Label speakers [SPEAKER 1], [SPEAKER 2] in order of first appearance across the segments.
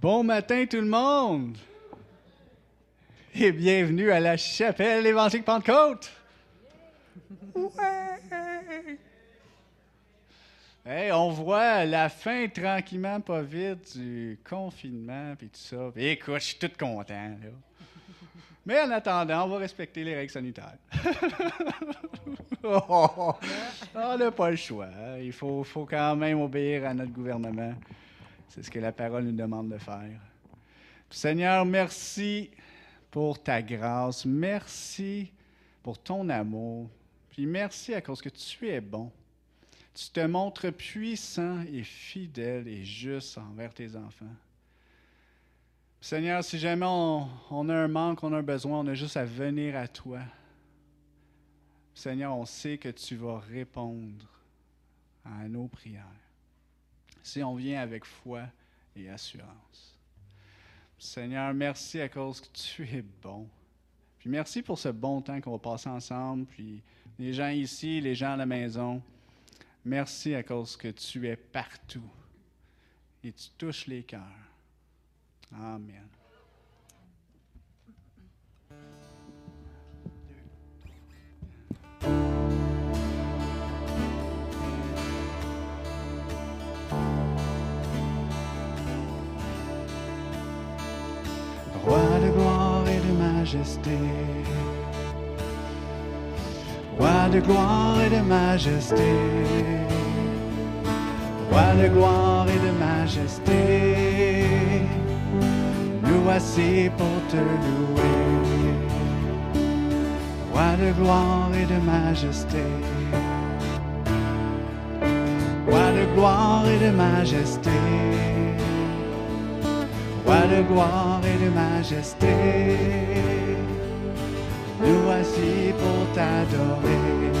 [SPEAKER 1] Bon matin tout le monde et bienvenue à la chapelle évangélique Pentecôte. Ouais. Hey, on voit la fin tranquillement, pas vite, du confinement et tout ça. écoute, je suis tout content. Mais en attendant, on va respecter les règles sanitaires. on n'a pas le choix. Il faut quand même obéir à notre gouvernement. C'est ce que la parole nous demande de faire. Seigneur, merci pour ta grâce. Merci pour ton amour. Puis merci à cause que tu es bon. Tu te montres puissant et fidèle et juste envers tes enfants. Seigneur, si jamais on, a un manque, on a un besoin, on a juste à venir à toi. Seigneur, on sait que tu vas répondre à nos prières. Si on vient avec foi et assurance. Seigneur, merci à cause que tu es bon. Puis merci pour ce bon temps qu'on va passer ensemble. Puis les gens ici, les gens à la maison, merci à cause que tu es partout et tu touches les cœurs. Amen. Roi de gloire et de majesté. Roi de gloire et de majesté voici pour te louer. Roi de gloire et de majesté. Roi de gloire et de majesté. Roi de gloire et de majesté. Nous voici pour t'adorer.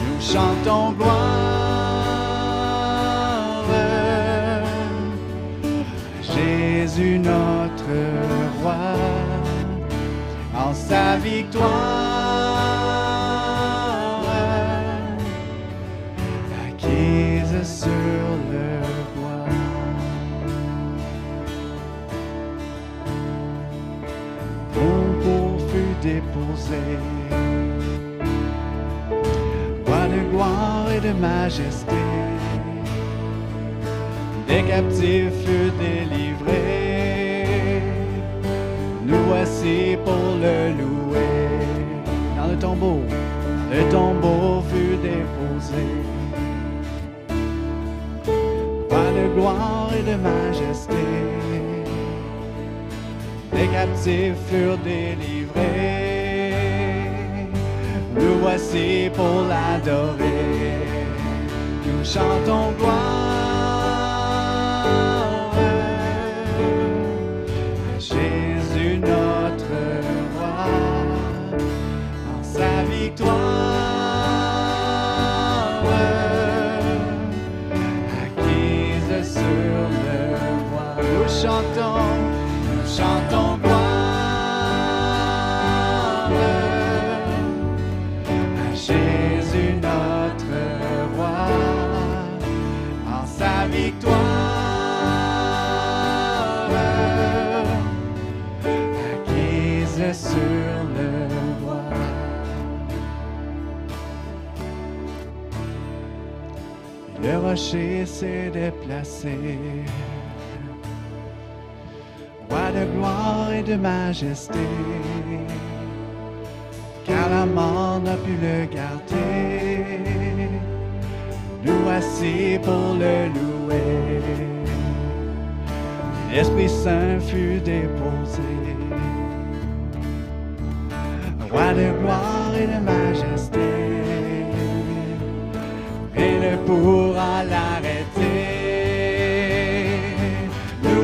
[SPEAKER 1] Nous chantons gloire. Jésus notre roi, en sa victoire, acquise sur déposé, roi de gloire et de majesté les captifs furent délivrés. Nous voici pour le louer. Dans le tombeau, le tombeau fut déposé. Pas de gloire et de majesté. Les captifs furent délivrés. Nous voici pour l'adorer. Nous chantons gloire. Rocher s'est déplacé. Roi de gloire et de majesté, car la mort n'a pu le garder. Nous voici pour le louer. L'Esprit Saint fut déposé. Roi de gloire et de majesté pourra l'arrêter.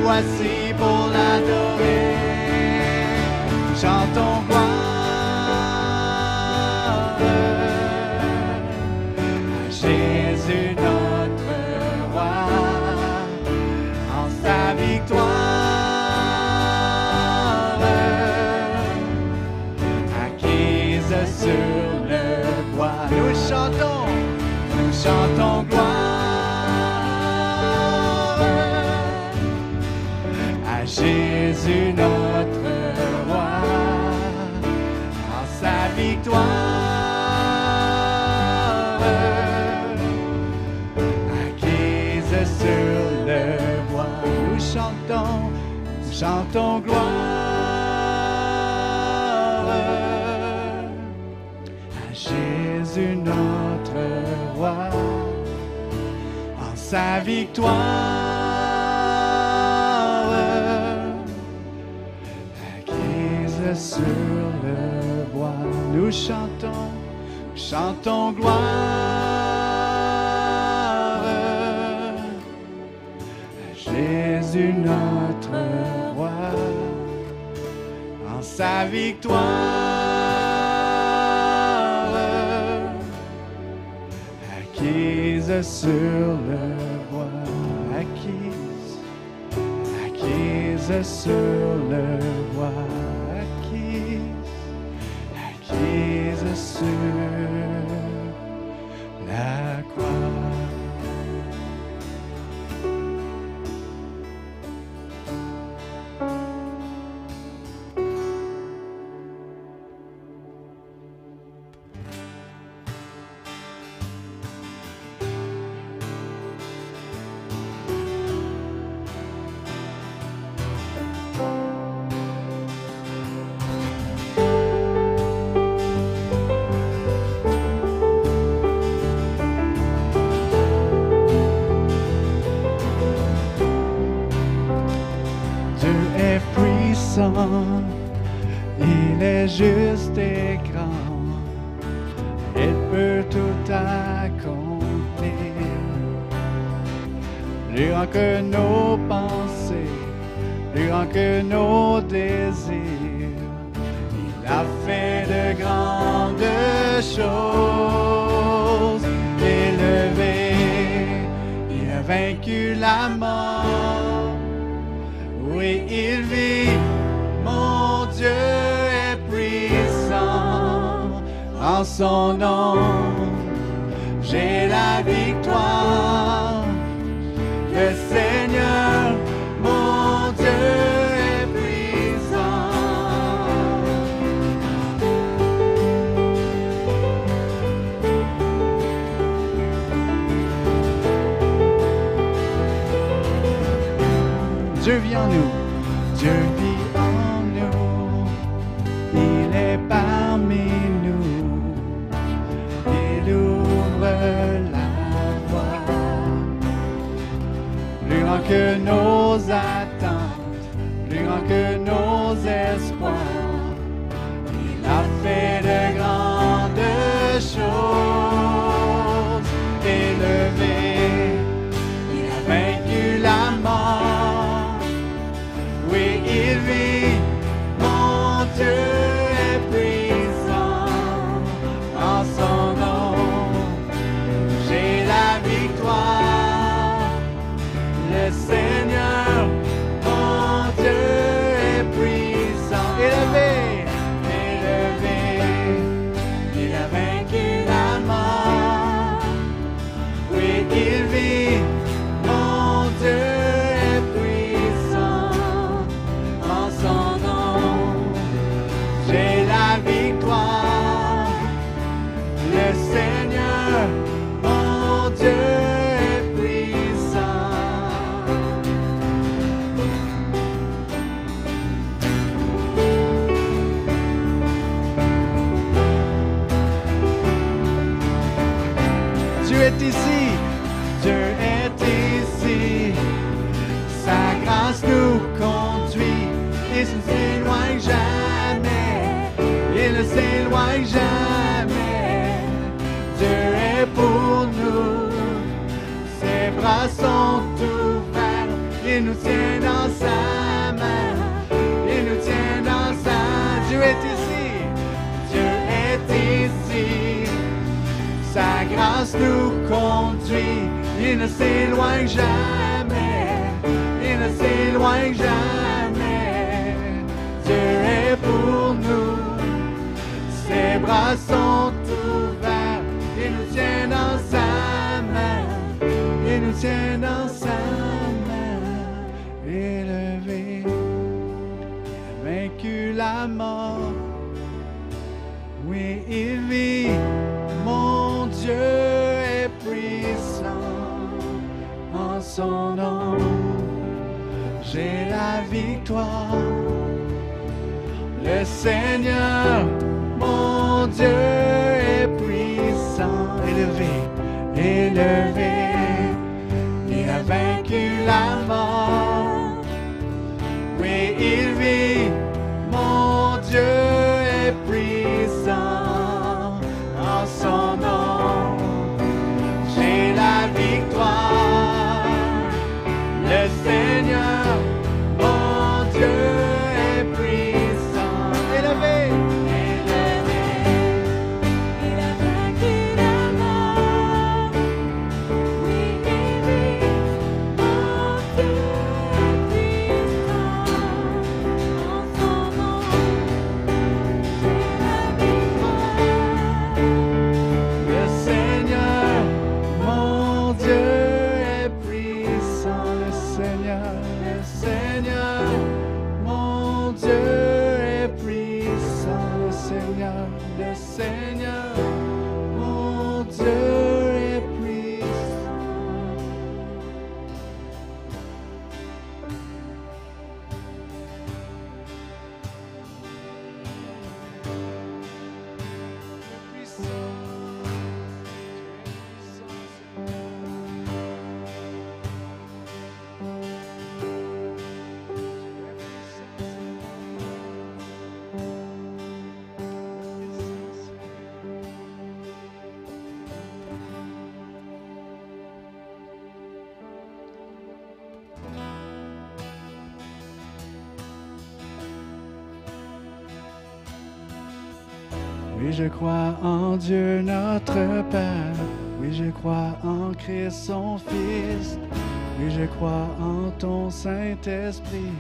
[SPEAKER 1] Voici pour l'adorer. chantons gloire à Jésus notre roi. En sa victoire, acquise sur le bois, nous chantons, chantons gloire à Jésus notre sa victoire. Acquise sur le bois, acquise, acquise sur le bois, acquise, acquise sur why. Il ne s'éloigne jamais, il ne s'éloigne jamais. Dieu est pour nous, ses bras sont ouverts, il nous tient dans sa main, il nous tient dans sa main. Élevé, vaincu la mort, oui, il vit. J'ai la victoire. Le Seigneur, mon Dieu, est puissant. Élevé, élevé. Il a vaincu la mort. Oui, il vit, mon Dieu. Je crois en Dieu notre Père. Oui, je crois en Christ son Fils. Oui, je crois en ton Saint-Esprit,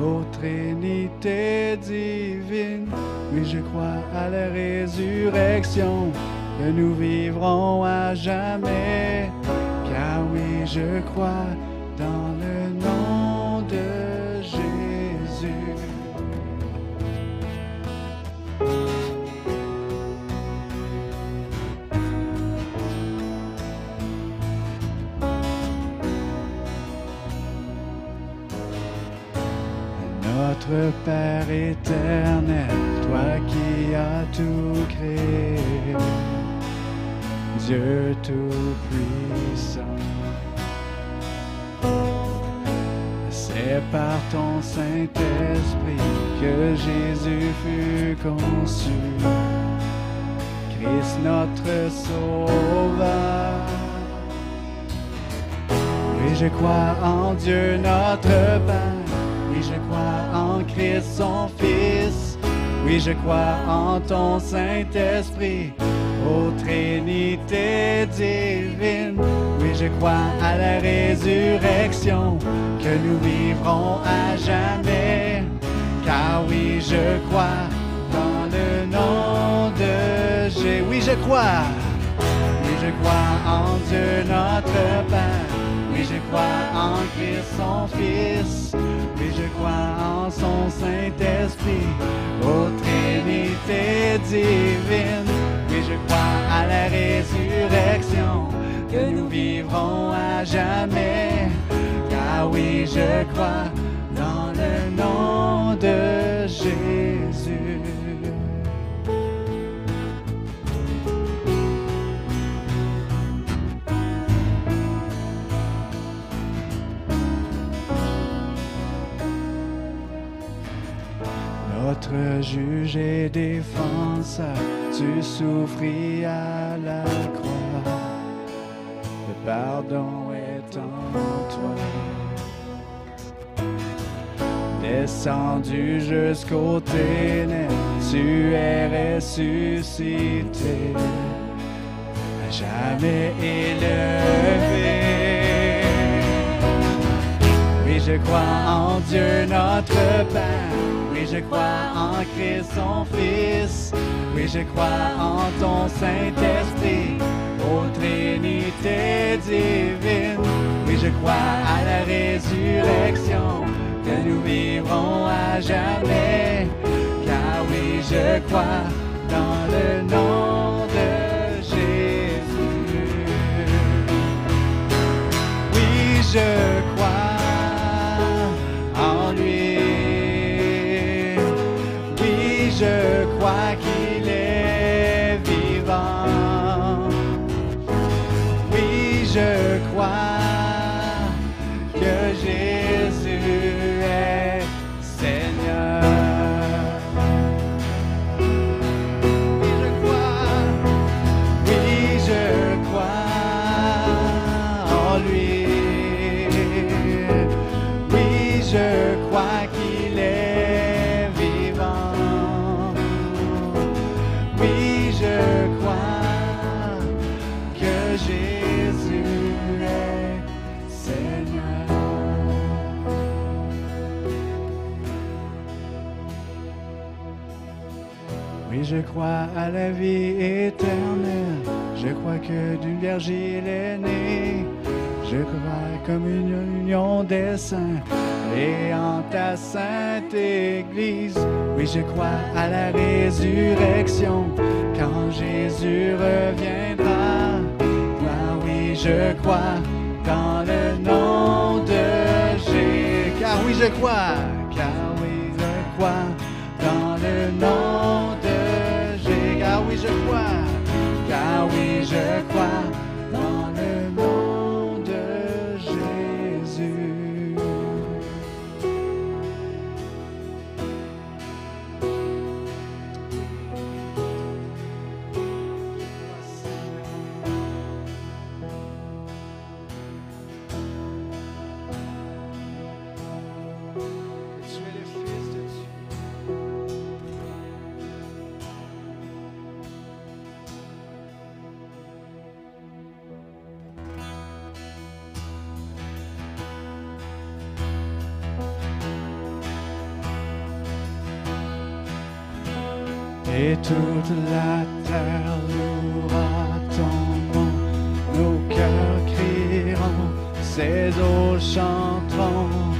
[SPEAKER 1] ô Trinité divine. Oui, je crois à la résurrection, que nous vivrons à jamais. Car oui, je crois tout-puissant. C'est par ton Saint-Esprit que Jésus fut conçu, Christ notre Sauveur. Oui, je crois en Dieu notre Père. Oui, je crois en Christ son Fils. Oui, je crois en ton Saint-Esprit, ô Trinité divine. Oui, je crois à la résurrection, que nous vivrons à jamais. Car oui, je crois dans le nom de Jésus. Oui, je crois. Oui, je crois en Dieu notre Père. Oui, je crois en Christ son Fils. Oui, je crois en son Saint-Esprit. Ô Trinité divine. Je crois à la résurrection. Que nous vivrons à jamais. Car oui, je crois dans le nom de Jésus. Notre juge et défenseur, tu souffris à la croix. Le pardon est en toi. Descendu jusqu'au ténèbres, tu es ressuscité, à jamais élevé. Oui, je crois en Dieu notre Père. Oui, je crois en Son Fils. Oui, je crois en ton Saint-Esprit, ô Trinité divine. Oui, je crois à la résurrection, que nous vivrons à jamais. Car oui, je crois dans le nom de Jésus. Oui, je crois why can't la vie éternelle. Je crois que d'une vierge il est né. Je crois comme une union des saints et en ta sainte Église. Oui, je crois à la résurrection quand Jésus reviendra. Ah oui, je crois dans le nom de Jésus. Car oui, je crois, Et toute la terre louera ton nos cœurs crieront, ces eaux chanteront.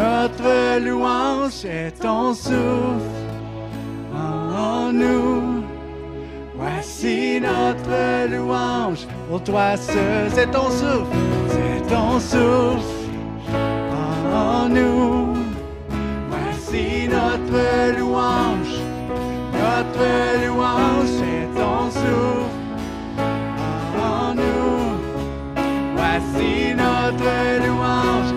[SPEAKER 1] Notre louange, c'est ton souffle. En nous. Voici notre louange, pour toi seul, c'est ton souffle, c'est ton souffle. En nous. Voici notre louange, notre louange, c'est ton souffle. En nous. Voici notre louange,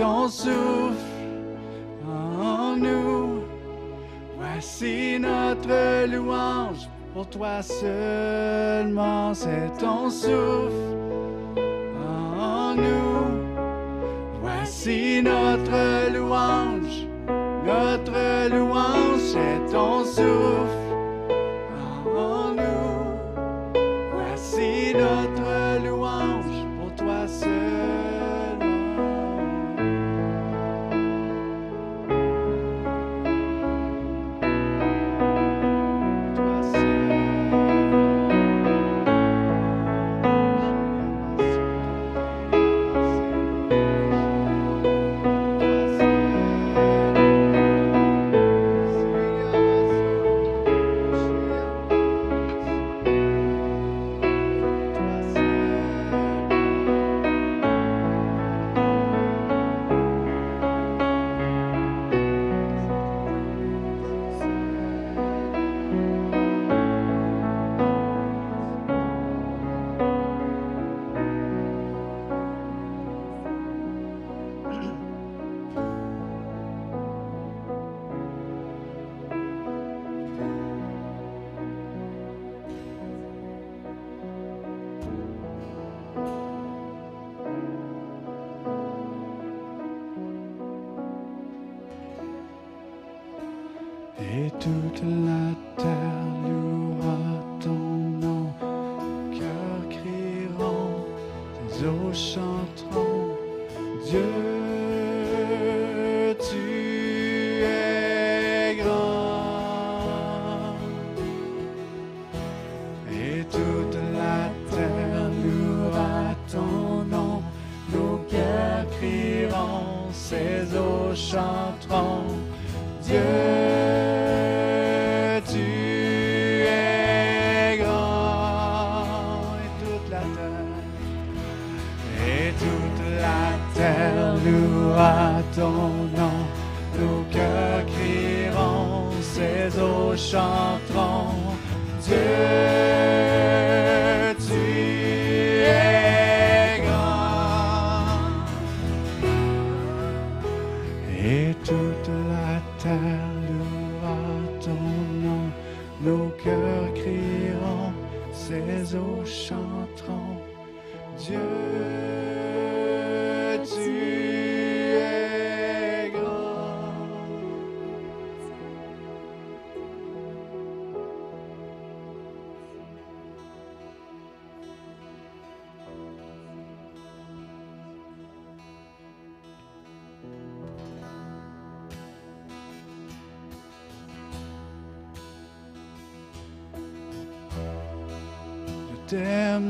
[SPEAKER 1] ton souffle en nous. Voici notre louange, pour toi seulement c'est ton souffle en nous. Voici notre louange, notre louange est ton souffle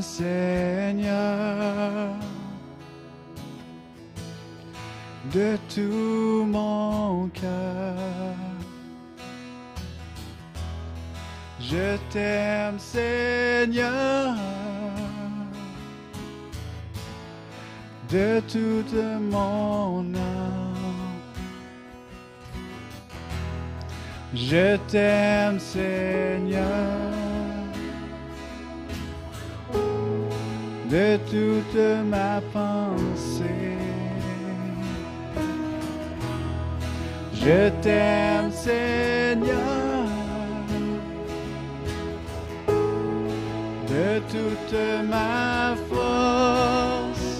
[SPEAKER 1] Seigneur, de tout mon cœur. Je t'aime, Seigneur, de toute mon âme. Je t'aime, Seigneur, toute ma pensée. Je t'aime, Seigneur, de toute ma force.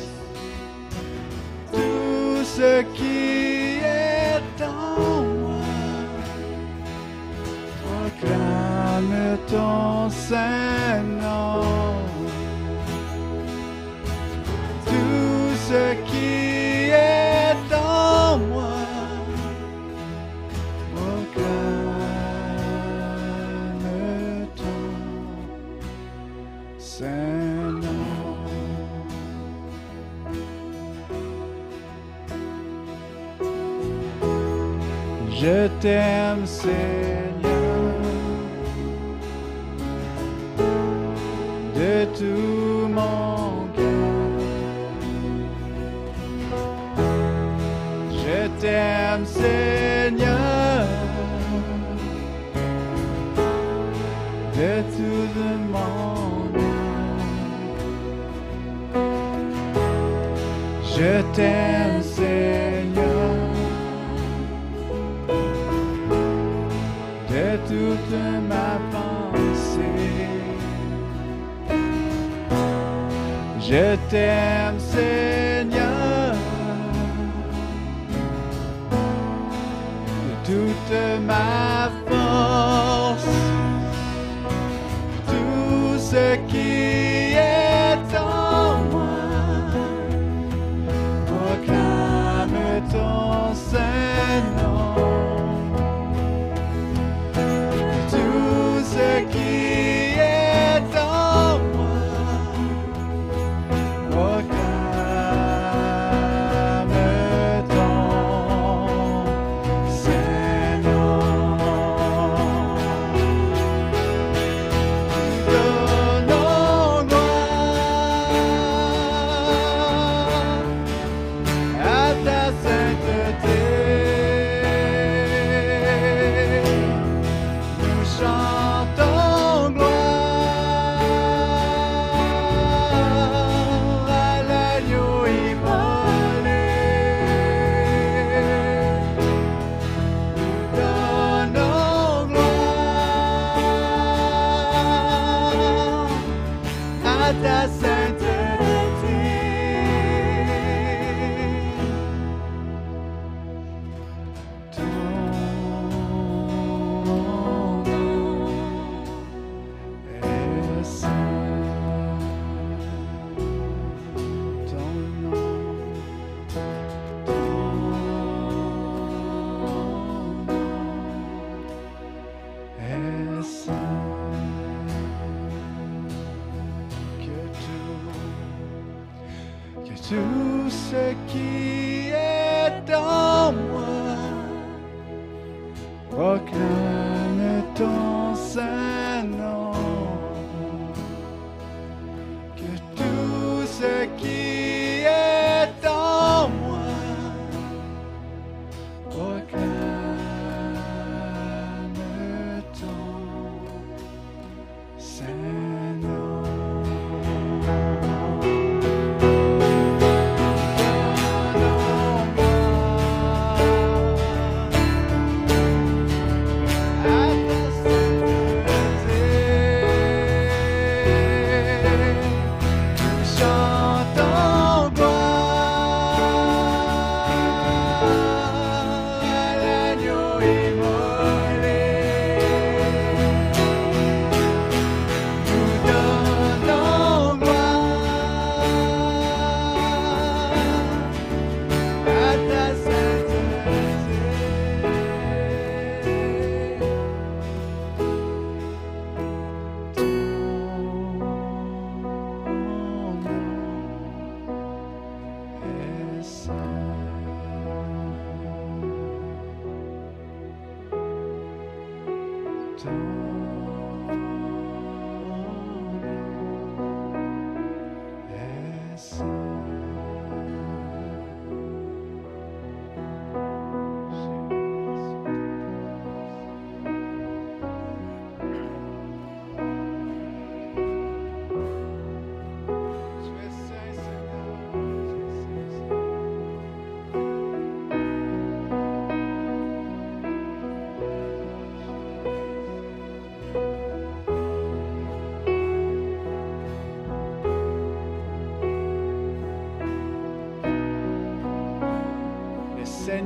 [SPEAKER 1] Tout ce qui est en moi proclame ton saint t'aime, Je t'aime,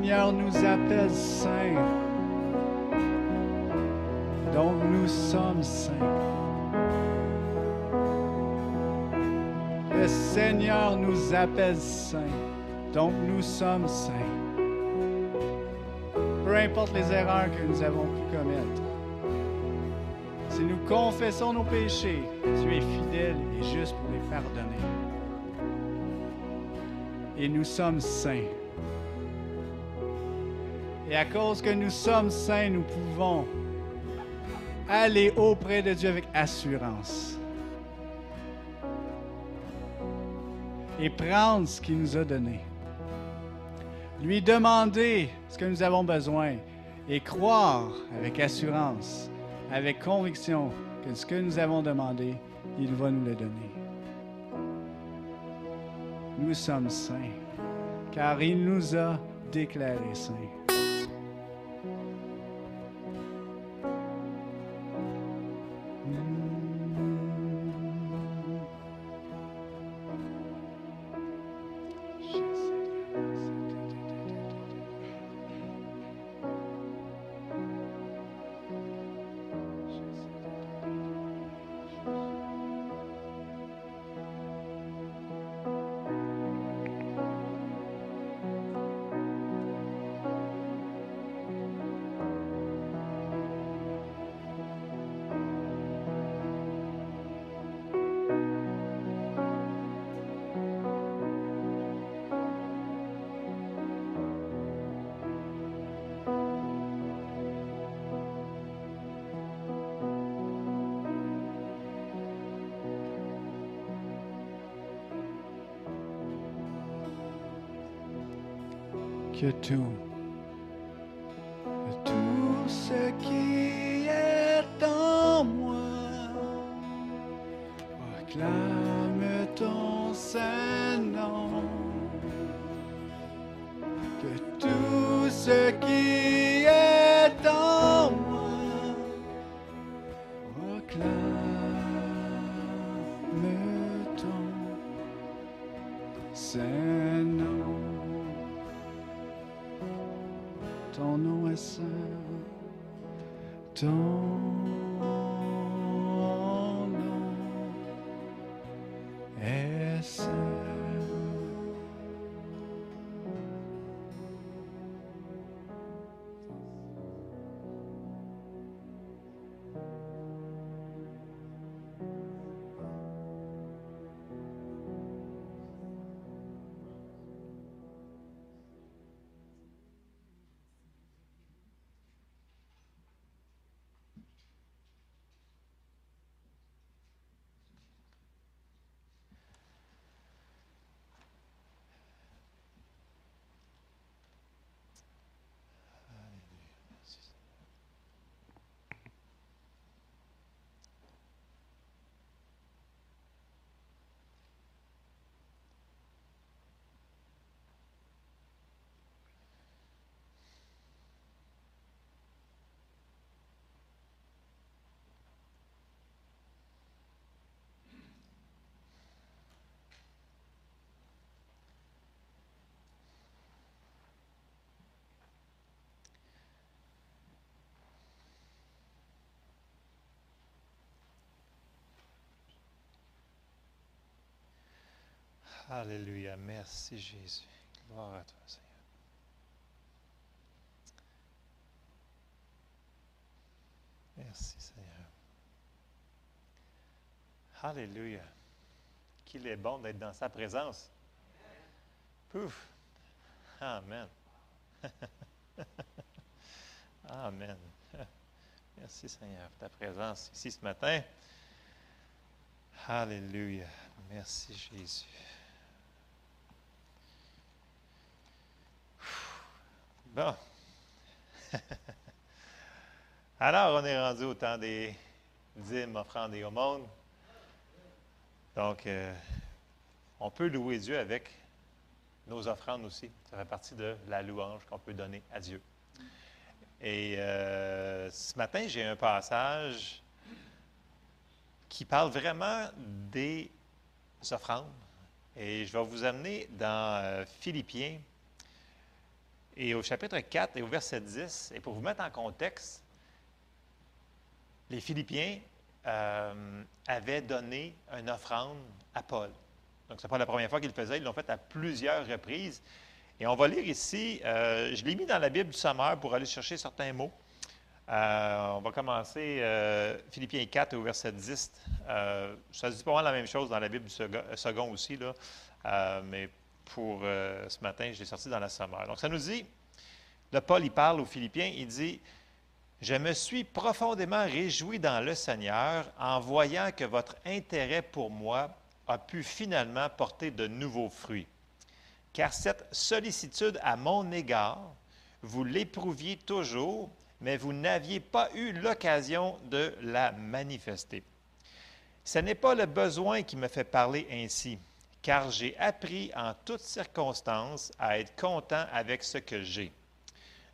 [SPEAKER 1] Seigneur nous appelle saints. Donc nous sommes saints. Le Seigneur nous appelle saints. Donc nous sommes saints. Peu importe les erreurs que nous avons pu commettre. Si nous confessons nos péchés, tu es fidèle et juste pour les pardonner. Et nous sommes saints. Et à cause que nous sommes saints, nous pouvons aller auprès de Dieu avec assurance. Et prendre ce qu'il nous a donné. Lui demander ce que nous avons besoin et croire avec assurance avec conviction que ce que nous avons demandé, il va nous le donner. Nous sommes saints, car il nous a déclarés saints. Que tout,
[SPEAKER 2] Alléluia. Merci Jésus. Gloire à toi, Seigneur. Merci Seigneur. Alléluia. Qu'il est bon d'être dans sa présence. Pouf. Amen. Amen. Merci Seigneur pour ta présence ici ce matin. Alléluia. Merci Jésus. Bon. Alors, on est rendu au temps des dîmes, offrandes et aumônes. Donc, euh, on peut louer Dieu avec nos offrandes aussi. Ça fait partie de la louange qu'on peut donner à Dieu. Et euh, ce matin, j'ai un passage qui parle vraiment des offrandes. Et je vais vous amener dans euh, Philippiens et au chapitre 4 et au verset 10. Et pour vous mettre en contexte, les Philippiens euh, avaient donné une offrande à Paul. Donc, ce n'est pas la première fois qu'ils le faisaient, ils l'ont fait à plusieurs reprises. Et on va lire ici, euh, je l'ai mis dans la Bible du Sommeur pour aller chercher certains mots. Euh, on va commencer Philippiens 4 au verset 10. Euh, ça se dit pas mal la même chose dans la Bible du second, second aussi, là. Mais pour euh, ce matin, je l'ai sorti dans la sommaire. Donc ça nous dit, le Paul, il parle aux Philippiens, il dit, Je me suis profondément réjoui dans le Seigneur en voyant que votre intérêt pour moi a pu finalement porter de nouveaux fruits. Car cette sollicitude à mon égard, vous l'éprouviez toujours, mais vous n'aviez pas eu l'occasion de la manifester. Ce n'est pas le besoin qui me fait parler ainsi, car j'ai appris en toutes circonstances à être content avec ce que j'ai.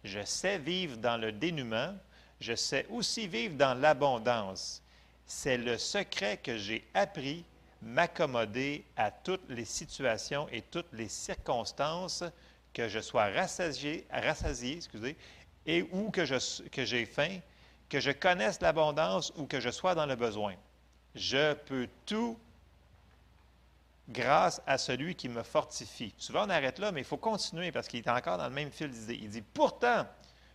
[SPEAKER 2] Je sais vivre dans le dénuement, je sais aussi vivre dans l'abondance. C'est le secret que j'ai appris, m'accommoder à toutes les situations et toutes les circonstances, que je sois rassasié, rassasié excusez, et ou que je- que j'ai faim, que je connaisse l'abondance ou que je sois dans le besoin. Je peux tout grâce à celui qui me fortifie. Souvent, on arrête là, mais il faut continuer parce qu'il est encore dans le même fil. Il dit, pourtant,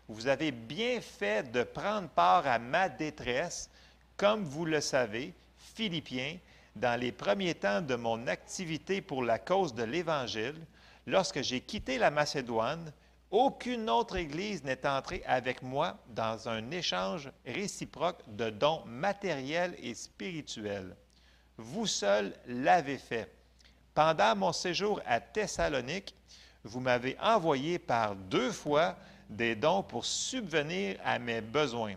[SPEAKER 2] vous avez bien fait de prendre part à ma détresse, comme vous le savez, Philippiens, dans les premiers temps de mon activité pour la cause de l'Évangile, lorsque j'ai quitté la Macédoine, aucune autre Église n'est entrée avec moi dans un échange réciproque de dons matériels et spirituels. Vous seul l'avez fait. Pendant mon séjour à Thessalonique, vous m'avez envoyé par deux fois des dons pour subvenir à mes besoins.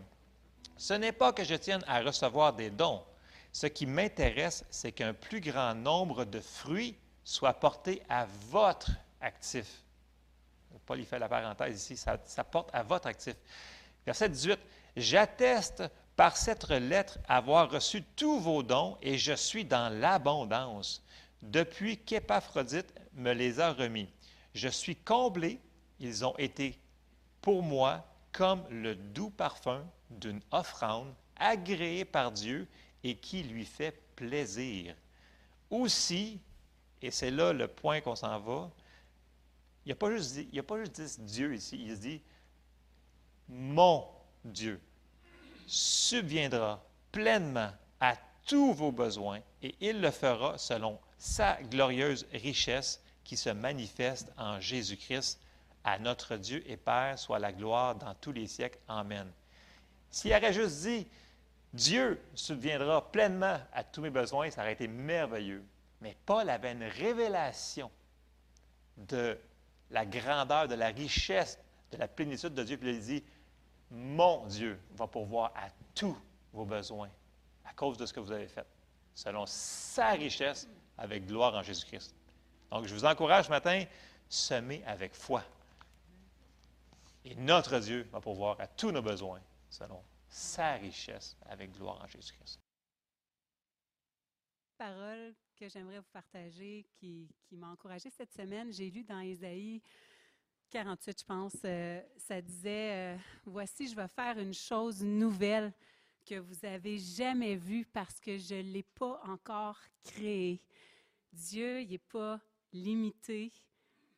[SPEAKER 2] Ce n'est pas que je tienne à recevoir des dons. Ce qui m'intéresse, c'est qu'un plus grand nombre de fruits soit porté à votre actif. Paul, il fait la parenthèse ici, ça, ça porte à votre actif. Verset 18, J'atteste par cette lettre avoir reçu tous vos dons et je suis dans l'abondance depuis qu'Épaphrodite me les a remis. Je suis comblé, ils ont été pour moi comme le doux parfum d'une offrande agréée par Dieu et qui lui fait plaisir. Aussi, et c'est là le point qu'on s'en va, il n'a pas, juste il a pas juste Dieu ici, il se dit mon Dieu subviendra pleinement à tous vos besoins et il le fera selon sa glorieuse richesse qui se manifeste en Jésus-Christ. À notre Dieu et Père soit la gloire dans tous les siècles. Amen. S'il aurait juste dit Dieu subviendra pleinement à tous mes besoins, ça aurait été merveilleux. Mais Paul avait une révélation de la grandeur, de la richesse, de la plénitude de Dieu. Puis il dit, mon Dieu va pourvoir à tous vos besoins à cause de ce que vous avez fait, selon sa richesse avec gloire en Jésus-Christ. Donc, je vous encourage ce matin, semer avec foi. Et notre Dieu va pourvoir à tous nos besoins, selon sa richesse avec gloire en Jésus-Christ.
[SPEAKER 3] parole que j'aimerais vous partager qui, qui m'a encouragée cette semaine. J'ai lu dans Ésaïe 48, je pense, euh, ça disait, euh, Voici, je vais faire une chose nouvelle que vous avez jamais vue parce que je ne l'ai pas encore créée. Dieu, il n'est pas limité.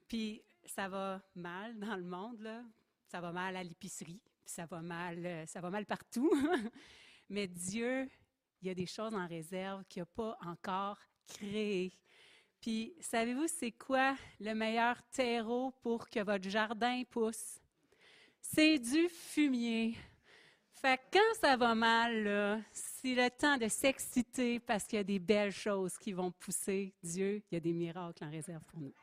[SPEAKER 3] Puis ça va mal dans le monde, là. Ça va mal à l'épicerie, ça euh, ça va mal partout. Mais Dieu, il y a des choses en réserve qu'il n'a pas encore créées. Puis, savez-vous, c'est quoi le meilleur terreau pour que votre jardin pousse? C'est du fumier. Fait que quand ça va mal, c'est le temps de s'exciter parce qu'il y a des belles choses qui vont pousser. Dieu, il y a des miracles en réserve pour nous.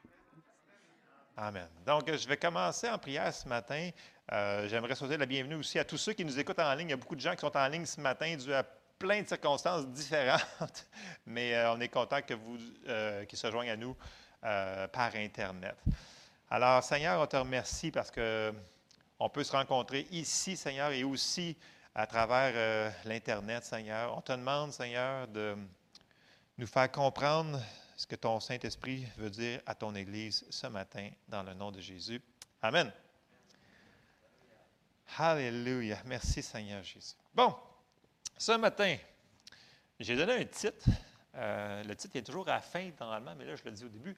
[SPEAKER 2] Amen. Donc, je vais commencer en prière ce matin. Euh, J'aimerais souhaiter la bienvenue aussi à tous ceux qui nous écoutent en ligne. Il y a beaucoup de gens qui sont en ligne ce matin dû à plein de circonstances différentes, mais euh, on est content que vous euh, qu'ils se joignent à nous euh, par Internet. Alors, Seigneur, on te remercie parce que on peut se rencontrer ici, Seigneur, et aussi à travers euh, l'Internet, Seigneur. On te demande, Seigneur, de nous faire comprendre ce que ton Saint-Esprit veut dire à ton Église ce matin, dans le nom de Jésus. Amen. Alléluia. Merci, Seigneur Jésus. Bon, ce matin, j'ai donné un titre. Euh, le titre est toujours à la fin, normalement, mais là, je le dis au début.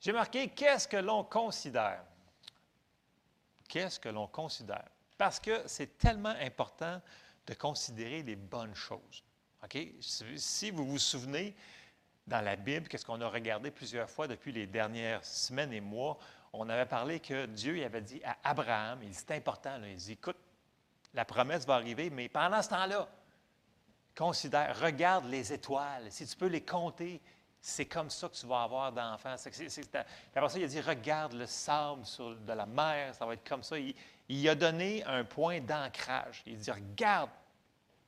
[SPEAKER 2] J'ai marqué Qu'est-ce que l'on considère? Qu'est-ce que l'on considère? Parce que c'est tellement important de considérer les bonnes choses. Si, vous vous souvenez, dans la Bible, qu'est-ce qu'on a regardé plusieurs fois depuis les dernières semaines et mois, on avait parlé que Dieu avait dit à Abraham, il dit, c'est important, il dit, écoute, la promesse va arriver, mais pendant ce temps-là, considère, regarde les étoiles, si tu peux les compter, c'est comme ça que tu vas avoir d'enfants. Après ça, il a dit, regarde le sable de la mer, ça va être comme ça. Il, il a donné un point d'ancrage. Il dit, regarde,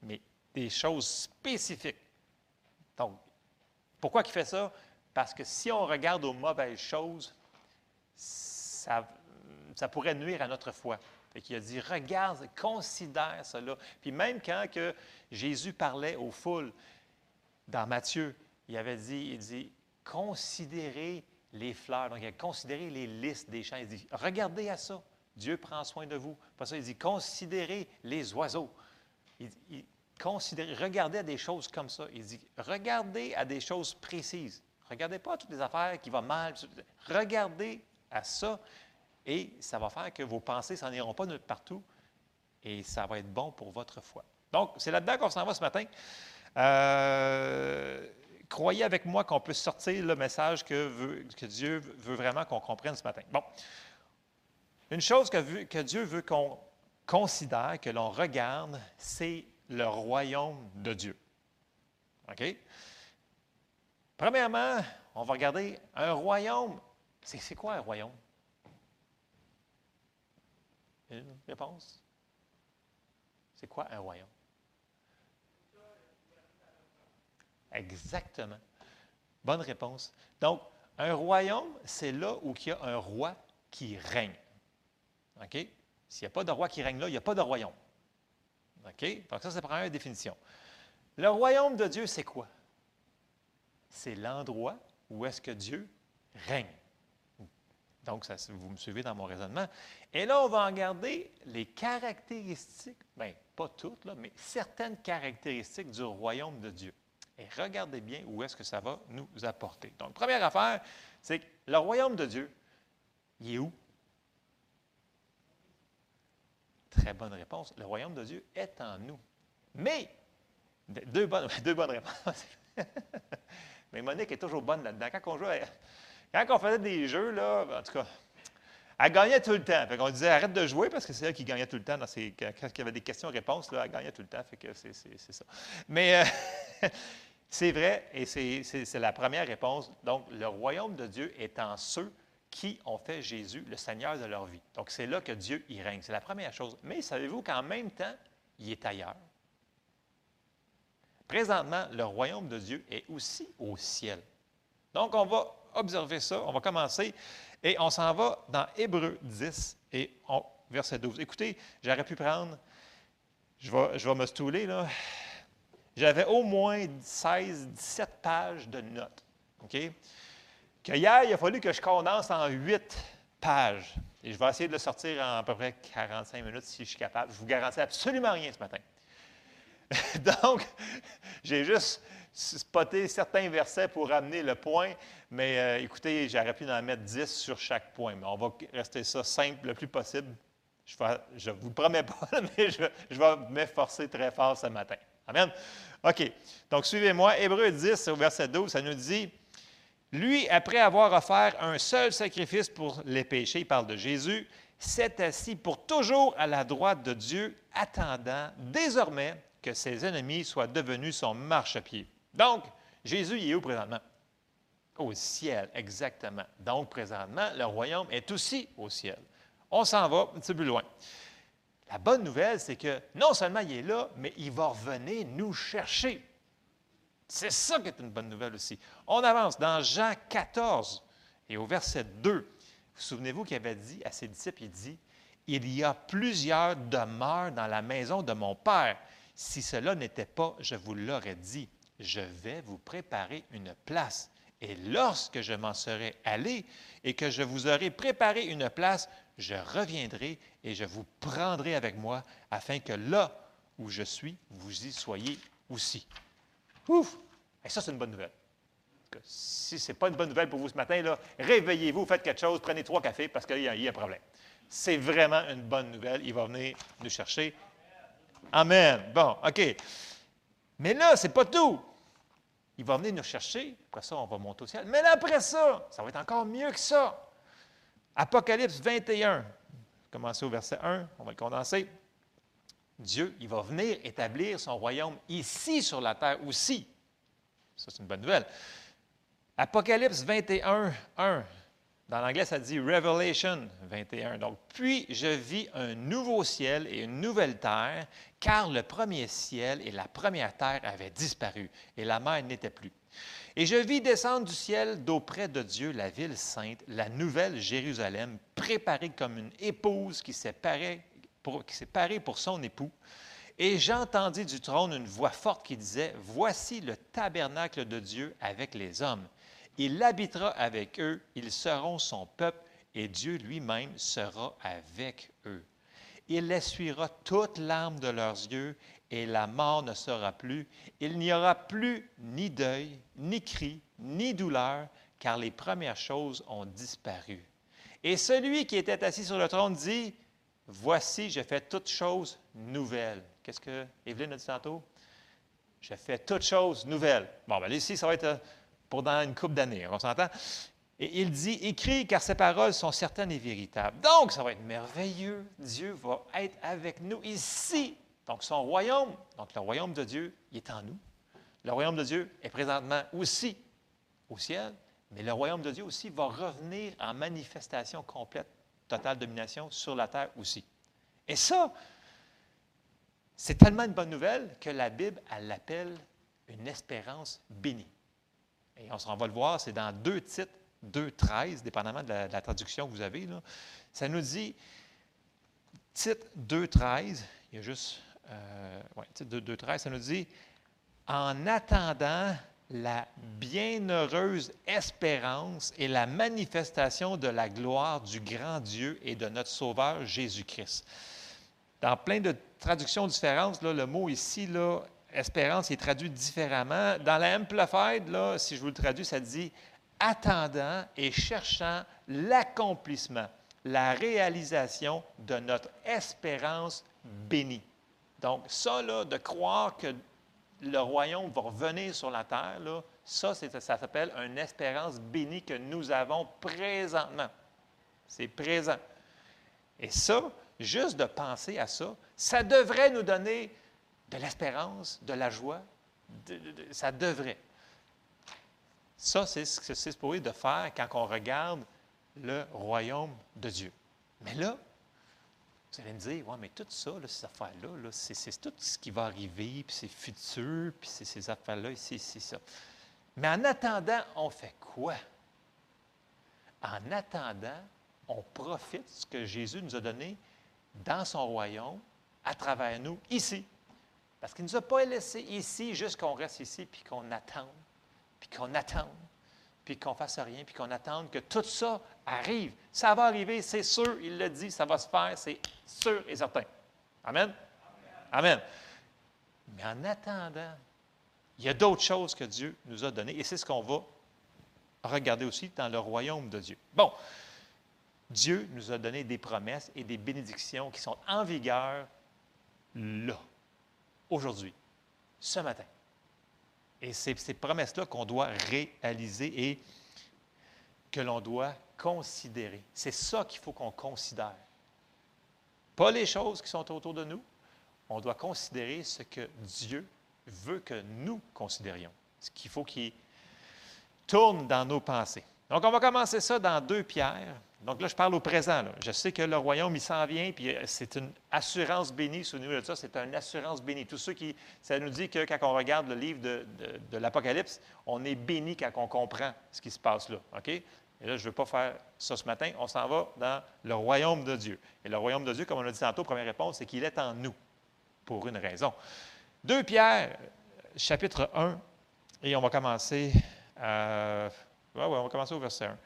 [SPEAKER 2] mais des choses spécifiques. Donc, pourquoi il fait ça? Parce que si on regarde aux mauvaises choses, ça, pourrait nuire à notre foi. Qu'il a dit, regarde, considère cela. Puis même quand que Jésus parlait aux foules, dans Matthieu, il avait dit, il dit, considérez les fleurs. Donc, il a considéré les listes des champs. Il dit, regardez à ça. Dieu prend soin de vous. Pas ça, il dit, considérez les oiseaux. Il, il, regardez à des choses comme ça. Il dit, regardez à des choses précises. Regardez pas à toutes les affaires qui vont mal. Regardez à ça et ça va faire que vos pensées s'en iront pas de partout et ça va être bon pour votre foi. Donc, c'est là-dedans qu'on s'en va ce matin. Euh, croyez avec moi qu'on peut sortir le message que, Dieu veut vraiment qu'on comprenne ce matin. Bon. Une chose que, que Dieu veut qu'on considère, que l'on regarde, c'est le royaume de Dieu. OK? Premièrement, on va regarder un royaume. C'est quoi un royaume? Une réponse? C'est quoi un royaume? Exactement. Bonne réponse. Donc, un royaume, c'est là où il y a un roi qui règne. OK? S'il n'y a pas de roi qui règne là, il n'y a pas de royaume. OK? Donc, ça, c'est la première définition. Le royaume de Dieu, c'est quoi? C'est l'endroit où est-ce que Dieu règne. Donc, vous me suivez dans mon raisonnement. Et là, on va regarder les caractéristiques, bien, pas toutes, mais certaines caractéristiques du royaume de Dieu. Et regardez bien où est-ce que ça va nous apporter. Donc, première affaire, c'est que le royaume de Dieu, il est où? Très bonne réponse. Le royaume de Dieu est en nous. Mais, deux bonnes, deux bonnes réponses. Mais Monique est toujours bonne là-dedans. Quand on jouait, quand on faisait des jeux, là, en tout cas, elle gagnait tout le temps. Fait qu'on disait arrête de jouer parce que c'est elle qui gagnait tout le temps. Dans ces, quand il y avait des questions-réponses, elle gagnait tout le temps. Fait que c'est, ça. Mais euh, c'est vrai et c'est, la première réponse. Donc, le royaume de Dieu est en ceux qui ont fait Jésus le Seigneur de leur vie. Donc, c'est là que Dieu y règne. C'est la première chose. Mais savez-vous qu'en même temps, il est ailleurs? Présentement, le royaume de Dieu est aussi au ciel. Donc, on va observer ça. On va commencer et on s'en va dans Hébreu 10 et verset 12. Écoutez, j'aurais pu prendre, je vais, je vais me stouler là. J'avais au moins 16, 17 pages de notes. OK? Que hier, il a fallu que je condense en 8 pages. Et je vais essayer de le sortir en à peu près 45 minutes si je suis capable. Je vous garantis absolument rien ce matin. Donc, j'ai juste spoté certains versets pour ramener le point, mais euh, écoutez, j'aurais pu en mettre 10 sur chaque point, mais on va rester ça simple le plus possible. Je ne vous le promets pas, mais je vais m'efforcer très fort ce matin. Amen. OK. Donc, suivez-moi. Hébreu 10, au verset 12, ça nous dit Lui, après avoir offert un seul sacrifice pour les péchés, il parle de Jésus, s'est assis pour toujours à la droite de Dieu, attendant désormais que ses ennemis soient devenus son marchepied. Donc, Jésus il est où présentement? Au ciel, exactement. Donc, présentement, le royaume est aussi au ciel. On s'en va un petit peu plus loin. La bonne nouvelle, c'est que non seulement il est là, mais il va revenir nous chercher. C'est ça qui est une bonne nouvelle aussi. On avance dans Jean 14 et au verset 2. Vous, souvenez-vous qu'il avait dit à ses disciples, il dit, Il y a plusieurs demeures dans la maison de mon Père. Si cela n'était pas, je vous l'aurais dit, je vais vous préparer une place. Et lorsque je m'en serai allé et que je vous aurai préparé une place, je reviendrai et je vous prendrai avec moi, afin que là où je suis, vous y soyez aussi. Ouf! Et ça, c'est une bonne nouvelle. Si ce n'est pas une bonne nouvelle pour vous ce matin, réveillez-vous, faites quelque chose, prenez trois cafés parce qu'il y, y, a un problème. C'est vraiment une bonne nouvelle. Il va venir nous chercher Amen. Bon, OK. Mais là, ce n'est pas tout. Il va venir nous chercher. Après ça, on va monter au ciel. Mais là, après ça, ça va être encore mieux que ça. Apocalypse 21. Commencez au verset 1. On va le condenser. Dieu, il va venir établir son royaume ici sur la terre aussi. Ça, c'est une bonne nouvelle. Apocalypse 21, 1. Dans l'anglais, ça dit Revelation 21. Donc, puis je vis un nouveau ciel et une nouvelle terre, car le premier ciel et la première terre avaient disparu, et la mer n'était plus. Et je vis descendre du ciel d'auprès de Dieu la ville sainte, la nouvelle Jérusalem, préparée comme une épouse qui s'est parée pour, son époux. Et j'entendis du trône une voix forte qui disait, Voici le tabernacle de Dieu avec les hommes. Il habitera avec eux, ils seront son peuple, et Dieu lui-même sera avec eux. Il essuiera toute larmes de leurs yeux, et la mort ne sera plus. Il n'y aura plus ni deuil, ni cri, ni douleur, car les premières choses ont disparu. Et celui qui était assis sur le trône dit, Voici, je fais toutes choses nouvelles. Qu'est-ce que Evelyne a dit tantôt? Je fais toutes choses nouvelles. Bon, bien ici, ça va être pour dans une couple d'années, on s'entend? Et il dit, écrit car ces paroles sont certaines et véritables. Donc, ça va être merveilleux. Dieu va être avec nous ici. Donc, son royaume, donc le royaume de Dieu, il est en nous. Le royaume de Dieu est présentement aussi au ciel, mais le royaume de Dieu aussi va revenir en manifestation complète, totale domination sur la terre aussi. Et ça, c'est tellement une bonne nouvelle que la Bible, elle l'appelle une espérance bénie. Et on s'en va le voir, c'est dans deux titres, 2.13, dépendamment de la, traduction que vous avez. Ça nous dit, titre 2.13, il y a juste, euh, ouais, titre 2.13, ça nous dit, en attendant la bienheureuse espérance et la manifestation de la gloire du grand Dieu et de notre Sauveur Jésus-Christ. Dans plein de traductions différentes, là, le mot ici, là, espérance est traduit différemment. Dans la Amplified, là, si je vous le traduis, ça dit attendant et cherchant l'accomplissement, la réalisation de notre espérance bénie. Donc, ça, de croire que le royaume va revenir sur la terre, là, ça, ça s'appelle une espérance bénie que nous avons présentement. C'est présent. Et ça, juste de penser à ça, ça devrait nous donner de l'espérance, de la joie. ça devrait. Ça, c'est ce que c'est supposé de faire quand on regarde le royaume de Dieu. Mais là, vous allez me dire, ouais, mais tout ça, ces affaires-là, c'est, tout ce qui va arriver, puis c'est futur, puis c'est ces affaires-là, ici, c'est ça. Mais en attendant, on fait quoi? En attendant, on profite de ce que Jésus nous a donné dans son royaume, à travers nous, ici. Parce qu'il ne nous a pas laissé ici juste qu'on reste ici, puis qu'on attende, puis qu'on attende, puis qu'on fasse rien, puis qu'on attende que tout ça arrive. Ça va arriver, c'est sûr, il l'a dit, ça va se faire, c'est sûr et certain. Amen? Amen. Mais en attendant, il y a d'autres choses que Dieu nous a données, et c'est ce qu'on va regarder aussi dans le royaume de Dieu. Bon, Dieu nous a donné des promesses et des bénédictions qui sont en vigueur là aujourd'hui, ce matin. Et c'est ces promesses-là qu'on doit réaliser et que l'on doit considérer. C'est ça qu'il faut qu'on considère. Pas les choses qui sont autour de nous. On doit considérer ce que Dieu veut que nous considérions. Ce qu'il faut qu'il tourne dans nos pensées. Donc, on va commencer ça dans deux pierres. Donc là, je parle au présent. Je sais que le royaume, il s'en vient, puis euh, c'est une assurance bénie. Souvenez-vous de ça, c'est une assurance bénie. Tous ceux qui. Ça nous dit que quand on regarde le livre de, l'Apocalypse, on est béni quand on comprend ce qui se passe là. OK? Et là, je ne veux pas faire ça ce matin. On s'en va dans le royaume de Dieu. Et le royaume de Dieu, comme on l'a dit tantôt, première réponse, c'est qu'il est en nous, pour une raison. Deux Pierre, chapitre 1, et on va commencer. Euh, on va commencer au verset 1.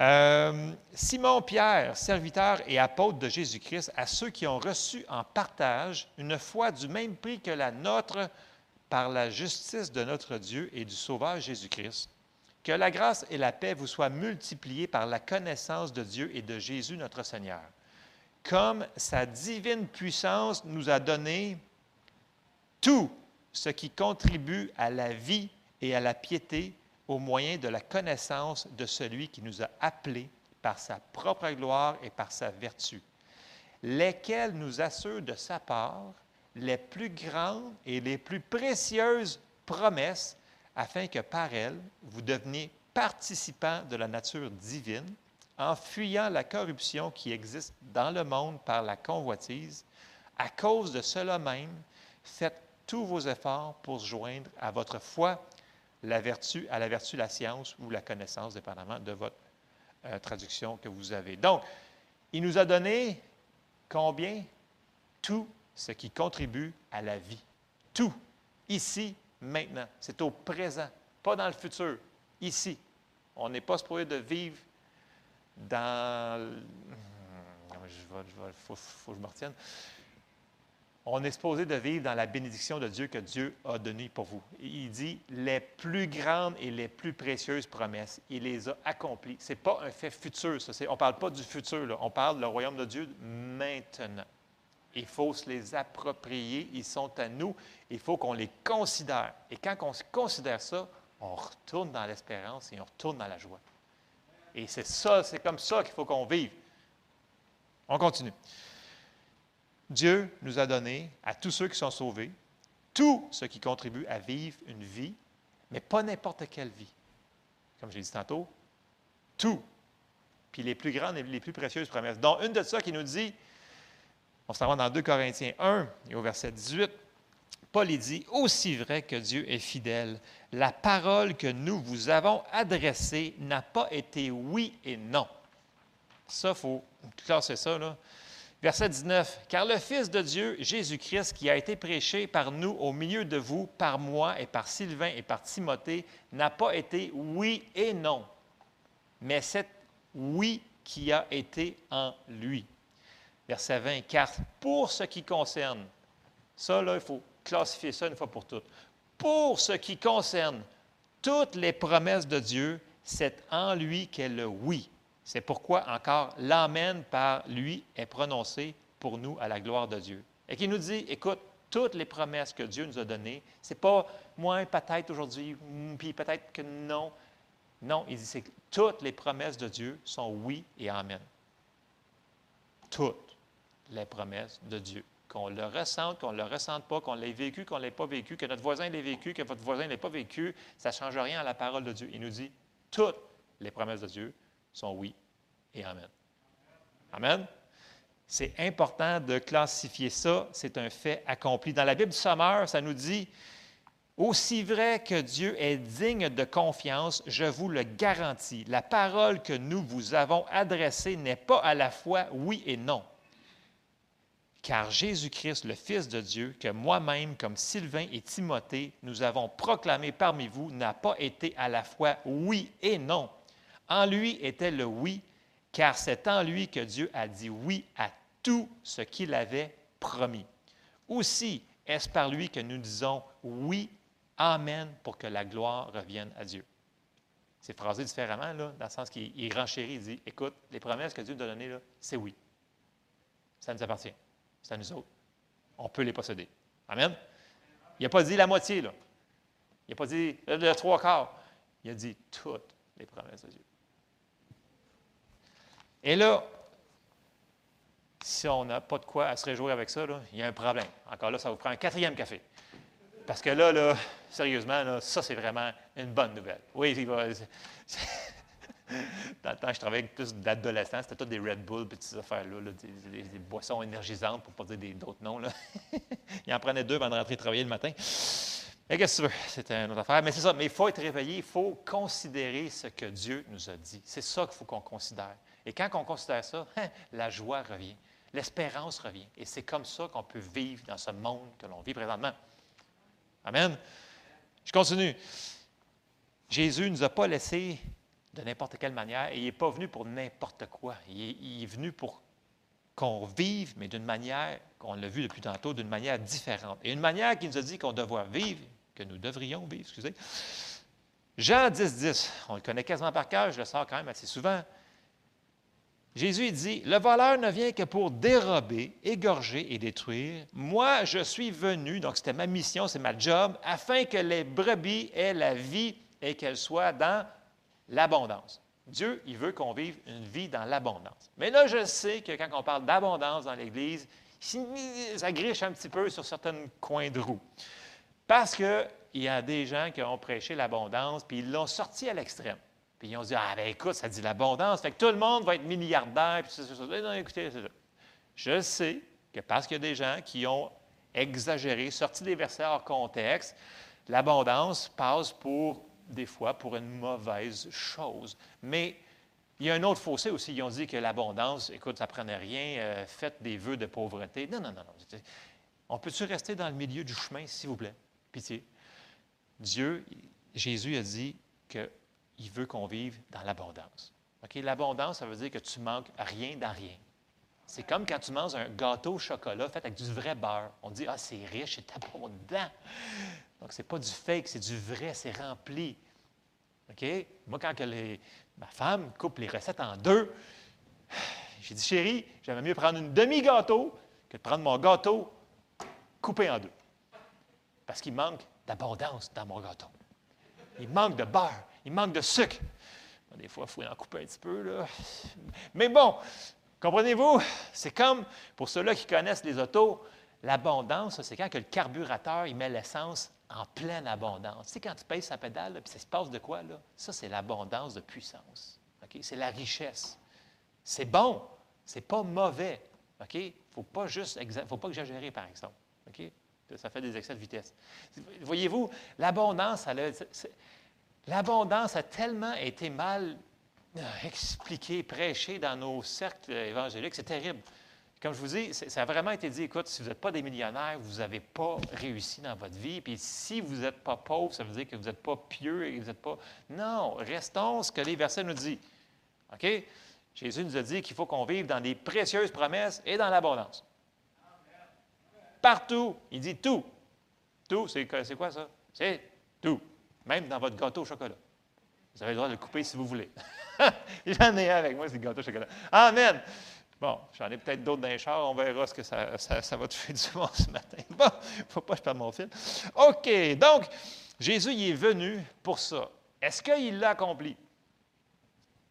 [SPEAKER 2] Euh, Simon Pierre, serviteur et apôtre de Jésus-Christ, à ceux qui ont reçu en partage une foi du même prix que la nôtre par la justice de notre Dieu et du Sauveur Jésus-Christ. Que la grâce et la paix vous soient multipliées par la connaissance de Dieu et de Jésus notre Seigneur. Comme sa divine puissance nous a donné tout ce qui contribue à la vie et à la piété au moyen de la connaissance de celui qui nous a appelés par sa propre gloire et par sa vertu, lesquels nous assurent de sa part les plus grandes et les plus précieuses promesses, afin que par elles, vous deveniez participants de la nature divine, en fuyant la corruption qui existe dans le monde par la convoitise. À cause de cela même, faites tous vos efforts pour se joindre à votre foi, la vertu, à la vertu, la science ou la connaissance, dépendamment de votre euh, traduction que vous avez. Donc, il nous a donné combien? Tout ce qui contribue à la vie. Tout. Ici, maintenant. C'est au présent, pas dans le futur. Ici. On n'est pas supposé de vivre dans. Il faut, faut que je me retienne. On est supposé de vivre dans la bénédiction de Dieu que Dieu a donnée pour vous. Il dit les plus grandes et les plus précieuses promesses. Il les a accomplies. Ce n'est pas un fait futur. Ça. On ne parle pas du futur. On parle du royaume de Dieu maintenant. Il faut se les approprier. Ils sont à nous. Il faut qu'on les considère. Et quand on considère ça, on retourne dans l'espérance et on retourne dans la joie. Et c'est ça, c'est comme ça qu'il faut qu'on vive. On continue. Dieu nous a donné à tous ceux qui sont sauvés tout ce qui contribue à vivre une vie, mais pas n'importe quelle vie. Comme je l'ai dit tantôt, tout. Puis les plus grandes et les plus précieuses promesses. Dont une de ça qui nous dit, on se va dans 2 Corinthiens 1 et au verset 18, Paul dit, aussi vrai que Dieu est fidèle, la parole que nous vous avons adressée n'a pas été oui et non. Ça, il faut classer ça. Là. Verset 19. Car le Fils de Dieu, Jésus-Christ, qui a été prêché par nous au milieu de vous, par moi et par Sylvain et par Timothée, n'a pas été oui et non, mais c'est oui qui a été en lui. Verset 20. Car pour ce qui concerne, ça, là, il faut classifier ça une fois pour toutes. Pour ce qui concerne toutes les promesses de Dieu, c'est en lui qu'est le oui. C'est pourquoi encore l'Amen par lui est prononcé pour nous à la gloire de Dieu. Et qui nous dit, écoute, toutes les promesses que Dieu nous a données, ce n'est pas moi peut-être aujourd'hui, hmm, puis peut-être que non. Non, il dit c'est que toutes les promesses de Dieu sont oui et Amen. Toutes les promesses de Dieu. Qu'on le ressente, qu'on ne le ressente pas, qu'on l'ait vécu, qu'on ne l'ait pas vécu, que notre voisin l'ait vécu, que votre voisin ne l'ait pas vécu, ça ne change rien à la parole de Dieu. Il nous dit toutes les promesses de Dieu sont oui et Amen. Amen. C'est important de classifier ça, c'est un fait accompli. Dans la Bible du ça nous dit Aussi vrai que Dieu est digne de confiance, je vous le garantis, la parole que nous vous avons adressée n'est pas à la fois oui et non. Car Jésus-Christ, le Fils de Dieu, que moi-même, comme Sylvain et Timothée, nous avons proclamé parmi vous, n'a pas été à la fois oui et non. En lui était le oui, car c'est en lui que Dieu a dit oui à tout ce qu'il avait promis. Aussi est-ce par lui que nous disons oui, Amen, pour que la gloire revienne à Dieu? C'est phrasé différemment, là, dans le sens qu'il renchérit, il dit, écoute, les promesses que Dieu nous a données, c'est oui. Ça nous appartient. C'est à nous autres. On peut les posséder. Amen? Il n'a pas dit la moitié, là. Il n'a pas dit le trois quarts. Il a dit toutes les promesses de Dieu. Et là, si on n'a pas de quoi à se réjouir avec ça, il y a un problème. Encore là, ça vous prend un quatrième café. Parce que là, là sérieusement, ça, c'est vraiment une bonne nouvelle. Oui. Dans le temps, je travaillais avec plus d'adolescents, c'était tout des Red Bull, petites affaires-là, des, boissons énergisantes, pour ne pas dire d'autres noms. Là. il en prenait deux avant de rentrer travailler le matin. Mais qu'est-ce que tu veux? C'était une autre affaire. Mais c'est ça, mais il faut être réveillé, il faut considérer ce que Dieu nous a dit. C'est ça qu'il faut qu'on considère. Et quand on considère ça, hein, la joie revient, l'espérance revient. Et c'est comme ça qu'on peut vivre dans ce monde que l'on vit présentement. Amen. Je continue. Jésus ne nous a pas laissés de n'importe quelle manière et il n'est pas venu pour n'importe quoi. Il est, venu pour qu'on vive, mais d'une manière, qu'on l'a vu depuis tantôt, d'une manière différente. Et une manière qui nous a dit qu'on devrait vivre, que nous devrions vivre, excusez. Jean 10, 10, on le connaît quasiment par cœur, je le sors quand même assez souvent. Jésus dit, le voleur ne vient que pour dérober, égorger et détruire. Moi, je suis venu, donc c'était ma mission, c'est ma job, afin que les brebis aient la vie et qu'elles soient dans l'abondance. Dieu, il veut qu'on vive une vie dans l'abondance. Mais là, je sais que quand on parle d'abondance dans l'Église, ça griche un petit peu sur certains coins de roue. Parce qu'il y a des gens qui ont prêché l'abondance, puis ils l'ont sorti à l'extrême. Puis ils ont dit, ah ben écoute, ça dit l'abondance, fait que tout le monde va être milliardaire. Puis ça, ça, Non, écoutez, je sais que parce qu'il y a des gens qui ont exagéré, sorti des versets hors contexte, l'abondance passe pour, des fois, pour une mauvaise chose. Mais il y a un autre fossé aussi. Ils ont dit que l'abondance, écoute, ça prenait rien, euh, faites des vœux de pauvreté. Non, non, non, non. On peut-tu rester dans le milieu du chemin, s'il vous plaît? Pitié. Dieu, Jésus a dit qu'il veut qu'on vive dans l'abondance. OK? L'abondance, ça veut dire que tu manques rien dans rien. C'est comme quand tu manges un gâteau au chocolat fait avec du vrai beurre. On dit, ah, c'est riche, c'est abondant. Donc, ce n'est pas du fake, c'est du vrai, c'est rempli. OK? Moi, quand ma femme coupe les recettes en deux, j'ai dit, chérie, j'aimerais mieux prendre une demi-gâteau que de prendre mon gâteau coupé en deux. Parce qu'il manque d'abondance dans mon gâteau. Il manque de beurre, il manque de sucre. Des fois, il faut en couper un petit peu. Là. Mais bon, comprenez-vous, c'est comme pour ceux-là qui connaissent les autos, l'abondance, c'est quand que le carburateur il met l'essence en pleine abondance. Tu sais, quand tu payes sa pédale, puis ça se passe de quoi? Là? Ça, c'est l'abondance de puissance. C'est la richesse. C'est bon, c'est pas mauvais. Ne faut pas juste faut pas exagérer, par exemple. Ça fait des excès de vitesse. Voyez-vous, l'abondance, l'abondance a tellement été mal euh, expliquée, prêchée dans nos cercles évangéliques, c'est terrible. Comme je vous dis, ça a vraiment été dit, écoute, si vous n'êtes pas des millionnaires, vous n'avez pas réussi dans votre vie. Puis si vous n'êtes pas pauvre, ça veut dire que vous n'êtes pas pieux et que vous n'êtes pas... Non, restons ce que les versets nous disent. OK? Jésus nous a dit qu'il faut qu'on vive dans des précieuses promesses et dans l'abondance. Partout. Il dit tout. Tout, c'est quoi ça? C'est tout. Même dans votre gâteau au chocolat. Vous avez le droit de le couper si vous voulez. J'en ai un avec moi, c'est le gâteau au chocolat. Amen. Bon, j'en ai peut-être d'autres dans les chars. On verra ce que ça, ça, va te faire du monde ce matin. Bon, il ne faut pas que je perde mon fil. OK. Donc, Jésus, il est venu pour ça. Est-ce qu'il l'a accompli?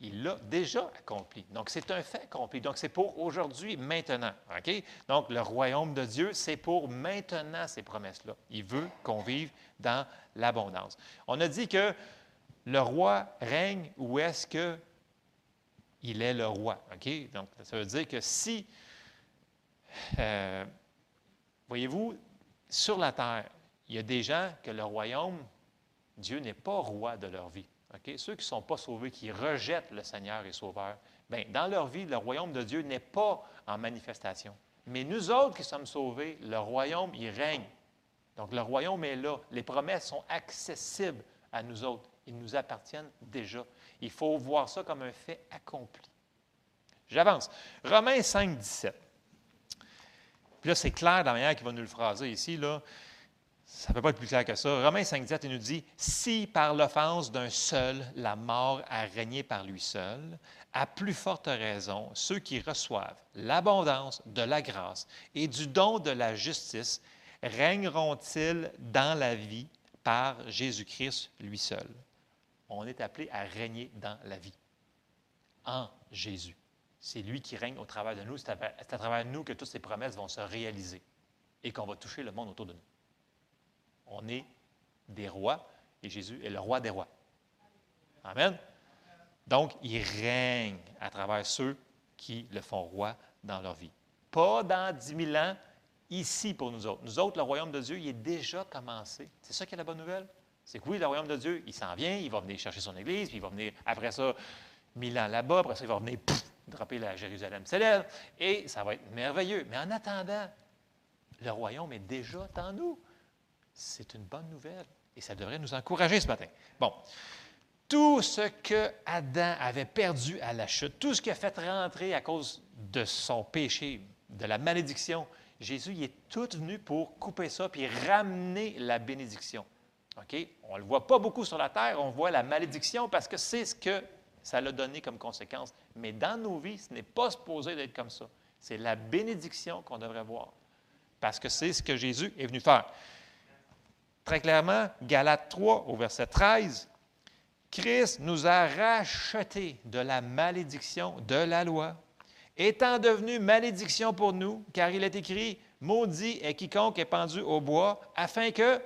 [SPEAKER 2] Il l'a déjà accompli. Donc, c'est un fait accompli. Donc, c'est pour aujourd'hui, maintenant. OK? Donc, le royaume de Dieu, c'est pour maintenant ces promesses-là. Il veut qu'on vive dans l'abondance. On a dit que le roi règne où est-ce qu'il est le roi. Donc, ça veut dire que si, euh, voyez-vous, sur la terre, il y a des gens que le royaume, Dieu n'est pas roi de leur vie. Ceux qui ne sont pas sauvés, qui rejettent le Seigneur et Sauveur, bien, dans leur vie, le royaume de Dieu n'est pas en manifestation. Mais nous autres qui sommes sauvés, le royaume, il règne. Donc le royaume est là. Les promesses sont accessibles à nous autres. Ils nous appartiennent déjà. Il faut voir ça comme un fait accompli. J'avance. Romains 5, 17. Puis là, c'est clair dans la manière qu'il va nous le phraser ici. Là. Ça ne peut pas être plus clair que ça. Romains 5, 17, il nous dit Si par l'offense d'un seul, la mort a régné par lui seul, à plus forte raison, ceux qui reçoivent l'abondance de la grâce et du don de la justice régneront-ils dans la vie par Jésus-Christ lui seul? On est appelé à régner dans la vie, en Jésus. C'est lui qui règne au travers de nous. C'est à, travers nous que toutes ces promesses vont se réaliser et qu'on va toucher le monde autour de nous. On est des rois et Jésus est le roi des rois. Amen. Donc, il règne à travers ceux qui le font roi dans leur vie. Pas dans dix mille ans, ici pour nous autres. Nous autres, le royaume de Dieu, il est déjà commencé. C'est ça qui est la bonne nouvelle? C'est que oui, le royaume de Dieu, il s'en vient, il va venir chercher son Église, puis il va venir, après ça, mille ans là-bas, après ça, il va venir pouf, draper la Jérusalem célèbre, et ça va être merveilleux. Mais en attendant, le royaume est déjà en nous. C'est une bonne nouvelle et ça devrait nous encourager ce matin. Bon, tout ce que Adam avait perdu à la chute, tout ce qui a fait rentrer à cause de son péché, de la malédiction, Jésus il est tout venu pour couper ça puis ramener la bénédiction. On ne le voit pas beaucoup sur la terre, on voit la malédiction parce que c'est ce que ça l'a donné comme conséquence. Mais dans nos vies, ce n'est pas supposé d'être comme ça. C'est la bénédiction qu'on devrait voir parce que c'est ce que Jésus est venu faire. Très clairement, Galates 3 au verset 13, Christ nous a rachetés de la malédiction de la loi, étant devenu malédiction pour nous, car il est écrit, Maudit est quiconque est pendu au bois, afin que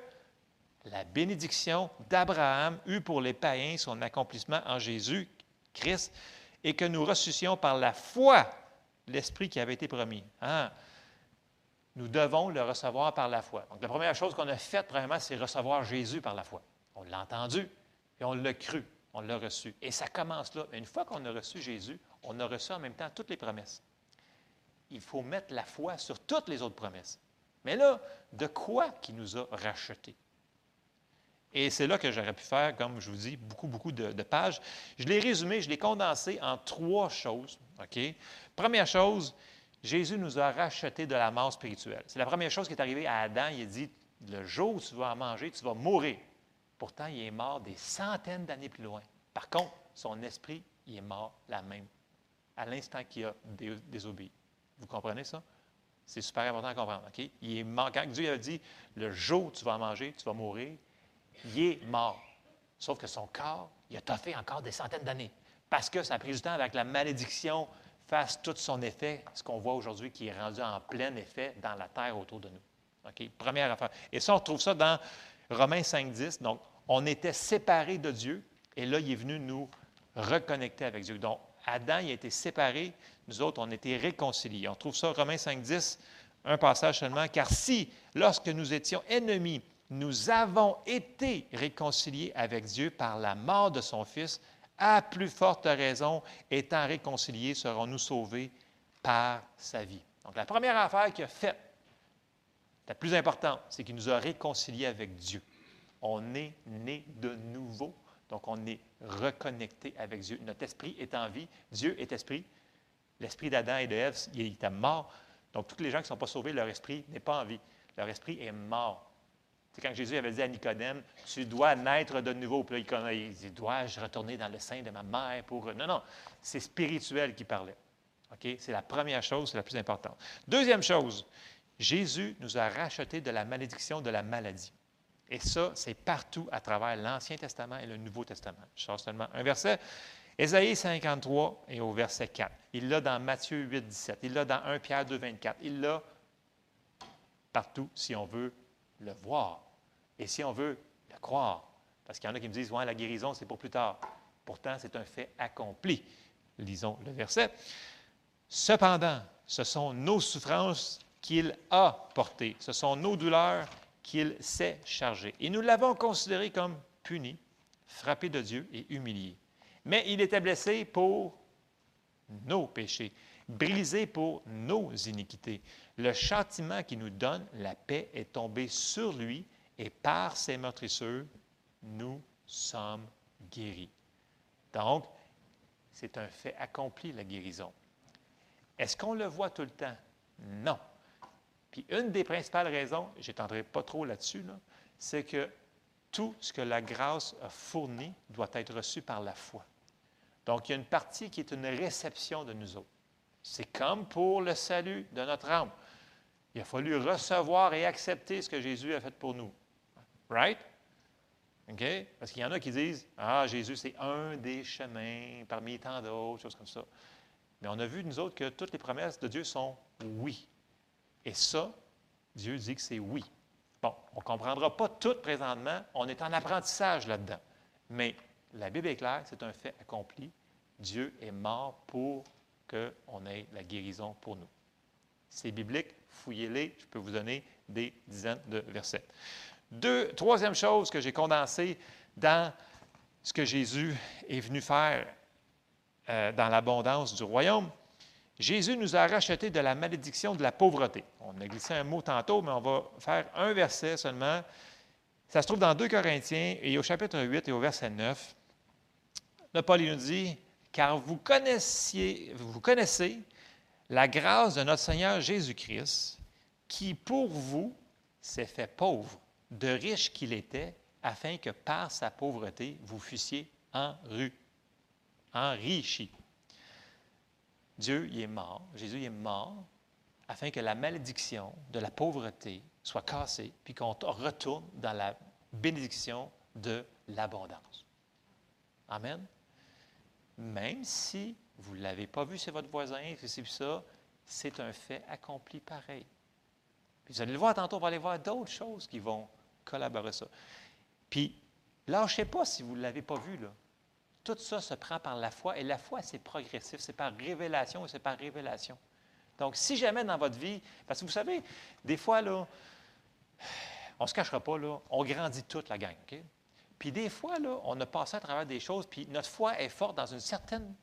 [SPEAKER 2] la bénédiction d'Abraham eut pour les païens son accomplissement en Jésus Christ et que nous ressuscions par la foi l'Esprit qui avait été promis. Hein? Nous devons le recevoir par la foi. Donc, la première chose qu'on a faite, vraiment, c'est recevoir Jésus par la foi. On l'a entendu et on l'a cru, on l'a reçu. Et ça commence là. Une fois qu'on a reçu Jésus, on a reçu en même temps toutes les promesses. Il faut mettre la foi sur toutes les autres promesses. Mais là, de quoi qui nous a rachetés? Et c'est là que j'aurais pu faire, comme je vous dis, beaucoup, beaucoup de, pages. Je l'ai résumé, je l'ai condensé en trois choses. OK? Première chose, Jésus nous a rachetés de la mort spirituelle. C'est la première chose qui est arrivée à Adam. Il a dit Le jour où tu vas en manger, tu vas mourir. Pourtant, il est mort des centaines d'années plus loin. Par contre, son esprit, il est mort la même, à l'instant qu'il a désobéi. Vous comprenez ça? C'est super important à comprendre. OK? Il est mort. Quand Dieu a dit Le jour où tu vas en manger, tu vas mourir, il est mort. Sauf que son corps, il a toffé encore des centaines d'années. Parce que ça a pris du temps avec la malédiction fasse tout son effet, ce qu'on voit aujourd'hui qui est rendu en plein effet dans la terre autour de nous. OK? Première affaire. Et ça, on trouve ça dans Romains 5.10. Donc, on était séparés de Dieu et là, il est venu nous reconnecter avec Dieu. Donc, Adam, il a été séparé. Nous autres, on a été réconciliés. On trouve ça, Romains 5.10, un passage seulement. Car si, lorsque nous étions ennemis, nous avons été réconciliés avec Dieu par la mort de son Fils, à plus forte raison, étant réconciliés, serons-nous sauvés par sa vie. Donc, la première affaire qu'il a faite, la plus importante, c'est qu'il nous a réconciliés avec Dieu. On est né de nouveau, donc on est reconnecté avec Dieu. Notre esprit est en vie, Dieu est esprit. L'esprit d'Adam et de Ève, il était mort. Donc, tous les gens qui ne sont pas sauvés, leur esprit n'est pas en vie. Leur esprit est mort. C'est quand Jésus avait dit à Nicodème, tu dois naître de nouveau. Puis là, il dit, dois-je retourner dans le sein de ma mère pour... Non, non, c'est spirituel qui parlait. C'est la première chose, c'est la plus importante. Deuxième chose, Jésus nous a rachetés de la malédiction de la maladie. Et ça, c'est partout à travers l'Ancien Testament et le Nouveau Testament. Je sors seulement un verset. Ésaïe 53 et au verset 4. Il l'a dans Matthieu 8, 17. Il l'a dans 1 Pierre 2, 24. Il l'a partout si on veut le voir. Et si on veut le croire, parce qu'il y en a qui me disent, ouais, la guérison, c'est pour plus tard. Pourtant, c'est un fait accompli. Lisons le verset. Cependant, ce sont nos souffrances qu'il a portées, ce sont nos douleurs qu'il s'est chargé. Et nous l'avons considéré comme puni, frappé de Dieu et humilié. Mais il était blessé pour nos péchés, brisé pour nos iniquités. Le châtiment qui nous donne la paix est tombé sur lui et par ses meurtrisseurs, nous sommes guéris. Donc, c'est un fait accompli, la guérison. Est-ce qu'on le voit tout le temps? Non. Puis une des principales raisons, je n'étendrai pas trop là-dessus, c'est que tout ce que la grâce a fourni doit être reçu par la foi. Donc, il y a une partie qui est une réception de nous autres. C'est comme pour le salut de notre âme. Il a fallu recevoir et accepter ce que Jésus a fait pour nous. Right? OK? Parce qu'il y en a qui disent Ah, Jésus, c'est un des chemins parmi tant d'autres, choses comme ça. Mais on a vu, nous autres, que toutes les promesses de Dieu sont oui. Et ça, Dieu dit que c'est oui. Bon, on ne comprendra pas tout présentement. On est en apprentissage là-dedans. Mais la Bible est claire, c'est un fait accompli. Dieu est mort pour qu'on ait la guérison pour nous. C'est biblique, fouillez-les, je peux vous donner des dizaines de versets. Deux, troisième chose que j'ai condensée dans ce que Jésus est venu faire euh, dans l'abondance du royaume, Jésus nous a rachetés de la malédiction de la pauvreté. On a glissé un mot tantôt, mais on va faire un verset seulement. Ça se trouve dans 2 Corinthiens et au chapitre 8 et au verset 9. Là, Paul nous dit, car vous connaissez la grâce de notre Seigneur Jésus-Christ, qui pour vous s'est fait pauvre de riche qu'il était, afin que par sa pauvreté, vous fussiez enru, enrichi. Dieu est mort, Jésus est mort, afin que la malédiction de la pauvreté soit cassée, puis qu'on retourne dans la bénédiction de l'abondance. Amen. Même si vous ne l'avez pas vu, c'est votre voisin, c'est ça, c'est un fait accompli pareil. Vous allez le voir tantôt, on va aller voir d'autres choses qui vont collaborer ça. Puis, lâchez pas si vous ne l'avez pas vu, là. Tout ça se prend par la foi, et la foi, c'est progressif, c'est par révélation et c'est par révélation. Donc, si jamais dans votre vie, parce que vous savez, des fois, là, on ne se cachera pas, là, on grandit toute la gang, OK? Puis des fois, on a passé à travers des choses, puis notre foi est forte dans une certaine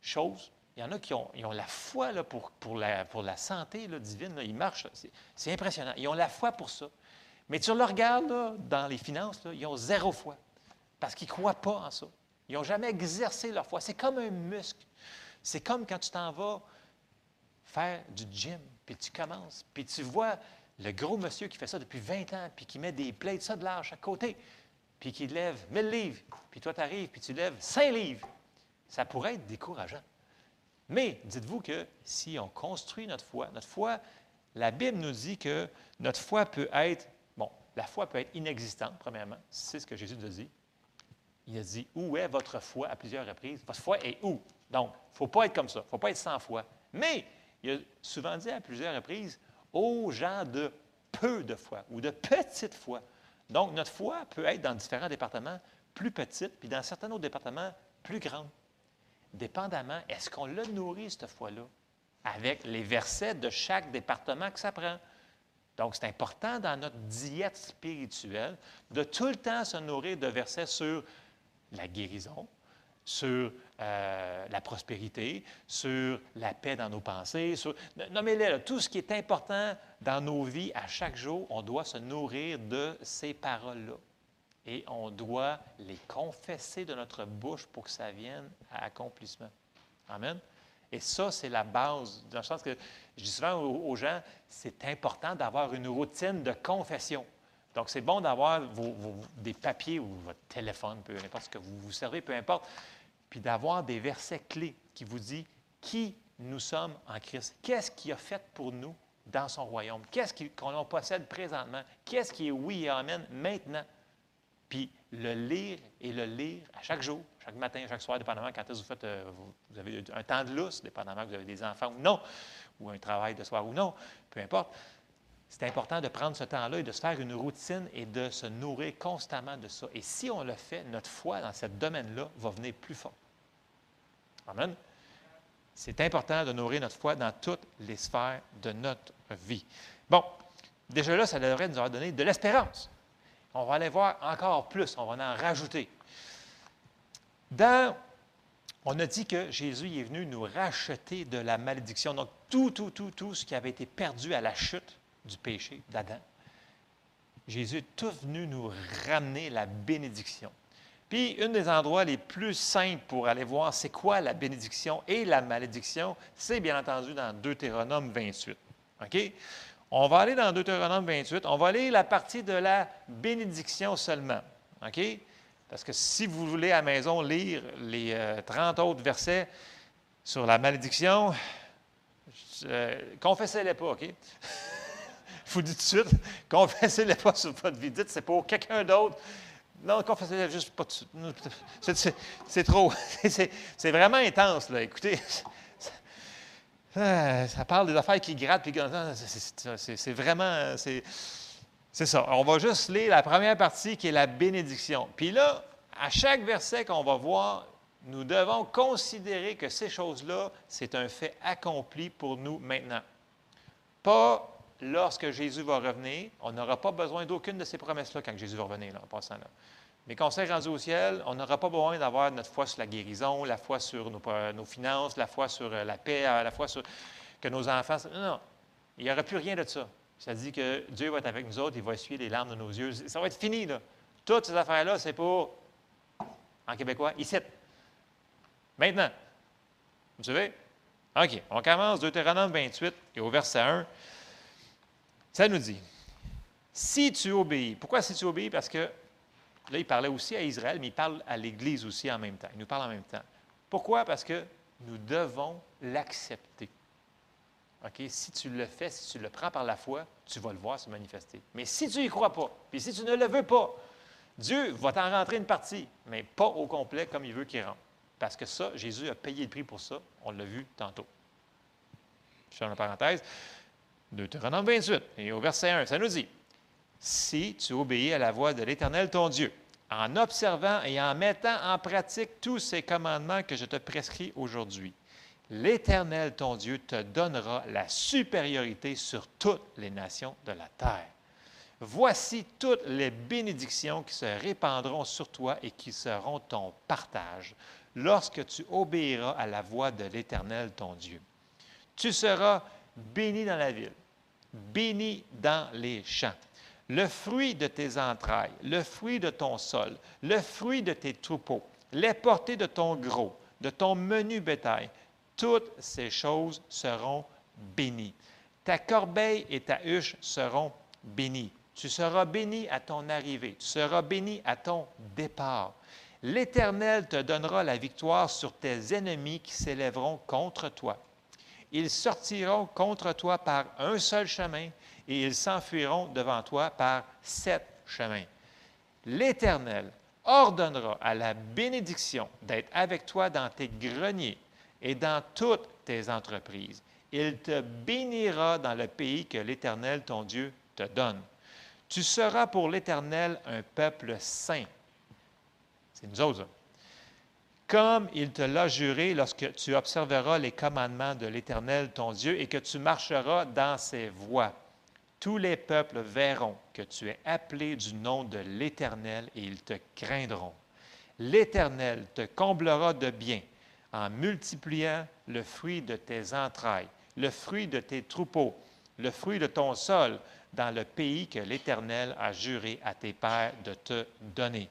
[SPEAKER 2] chose. Il y en a qui ont, la foi pour, la, santé divine, ils marchent, c'est impressionnant. Ils ont la foi pour ça. Mais tu le regardes dans les finances, ils ont zéro foi, parce qu'ils ne croient pas en ça. Ils n'ont jamais exercé leur foi. C'est comme un muscle. C'est comme quand tu t'en vas faire du gym, puis tu commences, puis tu vois le gros monsieur qui fait ça depuis 20 ans, puis qui met des plates, ça de large à côté, puis qui lève 1000 livres, puis toi tu arrives, puis tu lèves 5 livres. Ça pourrait être décourageant. Mais dites-vous que si on construit notre foi, notre foi, la Bible nous dit que notre foi peut être, bon, la foi peut être inexistante, premièrement, c'est ce que Jésus nous dit. Il a dit, où est votre foi à plusieurs reprises? Votre foi est où? Donc, il ne faut pas être comme ça, il ne faut pas être sans foi. Mais, il a souvent dit à plusieurs reprises, aux gens de peu de foi ou de petite foi. Donc, notre foi peut être dans différents départements plus petite, puis dans certains autres départements plus grande. Dépendamment, est-ce qu'on l'a nourri, cette foi-là, avec les versets de chaque département que ça prend? Donc, c'est important dans notre diète spirituelle de tout le temps se nourrir de versets sur la guérison, sur euh, la prospérité, sur la paix dans nos pensées, sur, nommez-les, tout ce qui est important dans nos vies à chaque jour, on doit se nourrir de ces paroles-là. Et on doit les confesser de notre bouche pour que ça vienne à accomplissement. Amen. Et ça, c'est la base. Dans le sens que je dis souvent aux, gens, c'est important d'avoir une routine de confession. Donc, c'est bon d'avoir des papiers ou votre téléphone, peu importe ce que vous vous servez, peu importe, puis d'avoir des versets clés qui vous disent qui nous sommes en Christ. Qu'est-ce qu'il a fait pour nous dans son royaume? Qu'est-ce qu'on possède présentement? Qu'est-ce qui est oui et amen maintenant? Puis le lire et le lire à chaque jour, chaque matin, chaque soir, dépendamment quand vous faites, euh, vous avez un temps de lousse, dépendamment que vous avez des enfants ou non, ou un travail de soir ou non, peu importe. C'est important de prendre ce temps-là et de se faire une routine et de se nourrir constamment de ça. Et si on le fait, notre foi dans ce domaine-là va venir plus fort. Amen. C'est important de nourrir notre foi dans toutes les sphères de notre vie. Bon, déjà là, ça devrait nous avoir donné de l'espérance. On va aller voir encore plus, on va en rajouter. Dans, on a dit que Jésus est venu nous racheter de la malédiction. Donc, tout, tout, tout, tout ce qui avait été perdu à la chute, du péché d'Adam. Jésus est tout venu nous ramener la bénédiction. Puis, un des endroits les plus simples pour aller voir c'est quoi la bénédiction et la malédiction, c'est bien entendu dans Deutéronome 28. OK? On va aller dans Deutéronome 28. On va lire la partie de la bénédiction seulement. OK? Parce que si vous voulez à la maison lire les 30 euh, autres versets sur la malédiction, euh, confessez-les pas, OK? Je vous dis tout de suite, confessez-les pas sur votre vie. Dites, c'est pour quelqu'un d'autre. Non, juste pas. C'est trop. C'est vraiment intense, là. Écoutez, ça parle des affaires qui grattent, c'est vraiment. C'est ça. On va juste lire la première partie qui est la bénédiction. Puis là, à chaque verset qu'on va voir, nous devons considérer que ces choses-là, c'est un fait accompli pour nous maintenant. Pas lorsque Jésus va revenir, on n'aura pas besoin d'aucune de ces promesses-là quand Jésus va revenir, en passant là. Mais quand on rendu au ciel, on n'aura pas besoin d'avoir notre foi sur la guérison, la foi sur nos, finances, la foi sur euh, la paix, euh, la foi sur que nos enfants. Non, non. Il n'y aura plus rien de ça. Ça dit que Dieu va être avec nous autres, il va essuyer les larmes de nos yeux. Ça va être fini, là. Toutes ces affaires-là, c'est pour, en québécois, ici. Maintenant. Vous savez? OK. On commence Deutéronome 28 et au verset 1. Ça nous dit, si tu obéis, pourquoi si tu obéis? Parce que là, il parlait aussi à Israël, mais il parle à l'Église aussi en même temps. Il nous parle en même temps. Pourquoi? Parce que nous devons l'accepter. OK? Si tu le fais, si tu le prends par la foi, tu vas le voir se manifester. Mais si tu n'y crois pas, puis si tu ne le veux pas, Dieu va t'en rentrer une partie, mais pas au complet comme il veut qu'il rentre. Parce que ça, Jésus a payé le prix pour ça. On l'a vu tantôt. Je ferme la parenthèse. Deutéronome 28, et au verset 1, ça nous dit Si tu obéis à la voix de l'Éternel ton Dieu, en observant et en mettant en pratique tous ces commandements que je te prescris aujourd'hui. L'Éternel, ton Dieu, te donnera la supériorité sur toutes les nations de la terre. Voici toutes les bénédictions qui se répandront sur toi et qui seront ton partage lorsque tu obéiras à la voix de l'Éternel, ton Dieu. Tu seras béni dans la ville, béni dans les champs. Le fruit de tes entrailles, le fruit de ton sol, le fruit de tes troupeaux, les portées de ton gros, de ton menu bétail, toutes ces choses seront bénies. Ta corbeille et ta huche seront bénies. Tu seras béni à ton arrivée, tu seras béni à ton départ. L'Éternel te donnera la victoire sur tes ennemis qui s'élèveront contre toi. Ils sortiront contre toi par un seul chemin et ils s'enfuiront devant toi par sept chemins. L'Éternel ordonnera à la bénédiction d'être avec toi dans tes greniers et dans toutes tes entreprises. Il te bénira dans le pays que l'Éternel, ton Dieu, te donne. Tu seras pour l'Éternel un peuple saint. C'est nous autres. Comme il te l'a juré lorsque tu observeras les commandements de l'Éternel, ton Dieu, et que tu marcheras dans ses voies. Tous les peuples verront que tu es appelé du nom de l'Éternel et ils te craindront. L'Éternel te comblera de bien en multipliant le fruit de tes entrailles, le fruit de tes troupeaux, le fruit de ton sol, dans le pays que l'Éternel a juré à tes pères de te donner.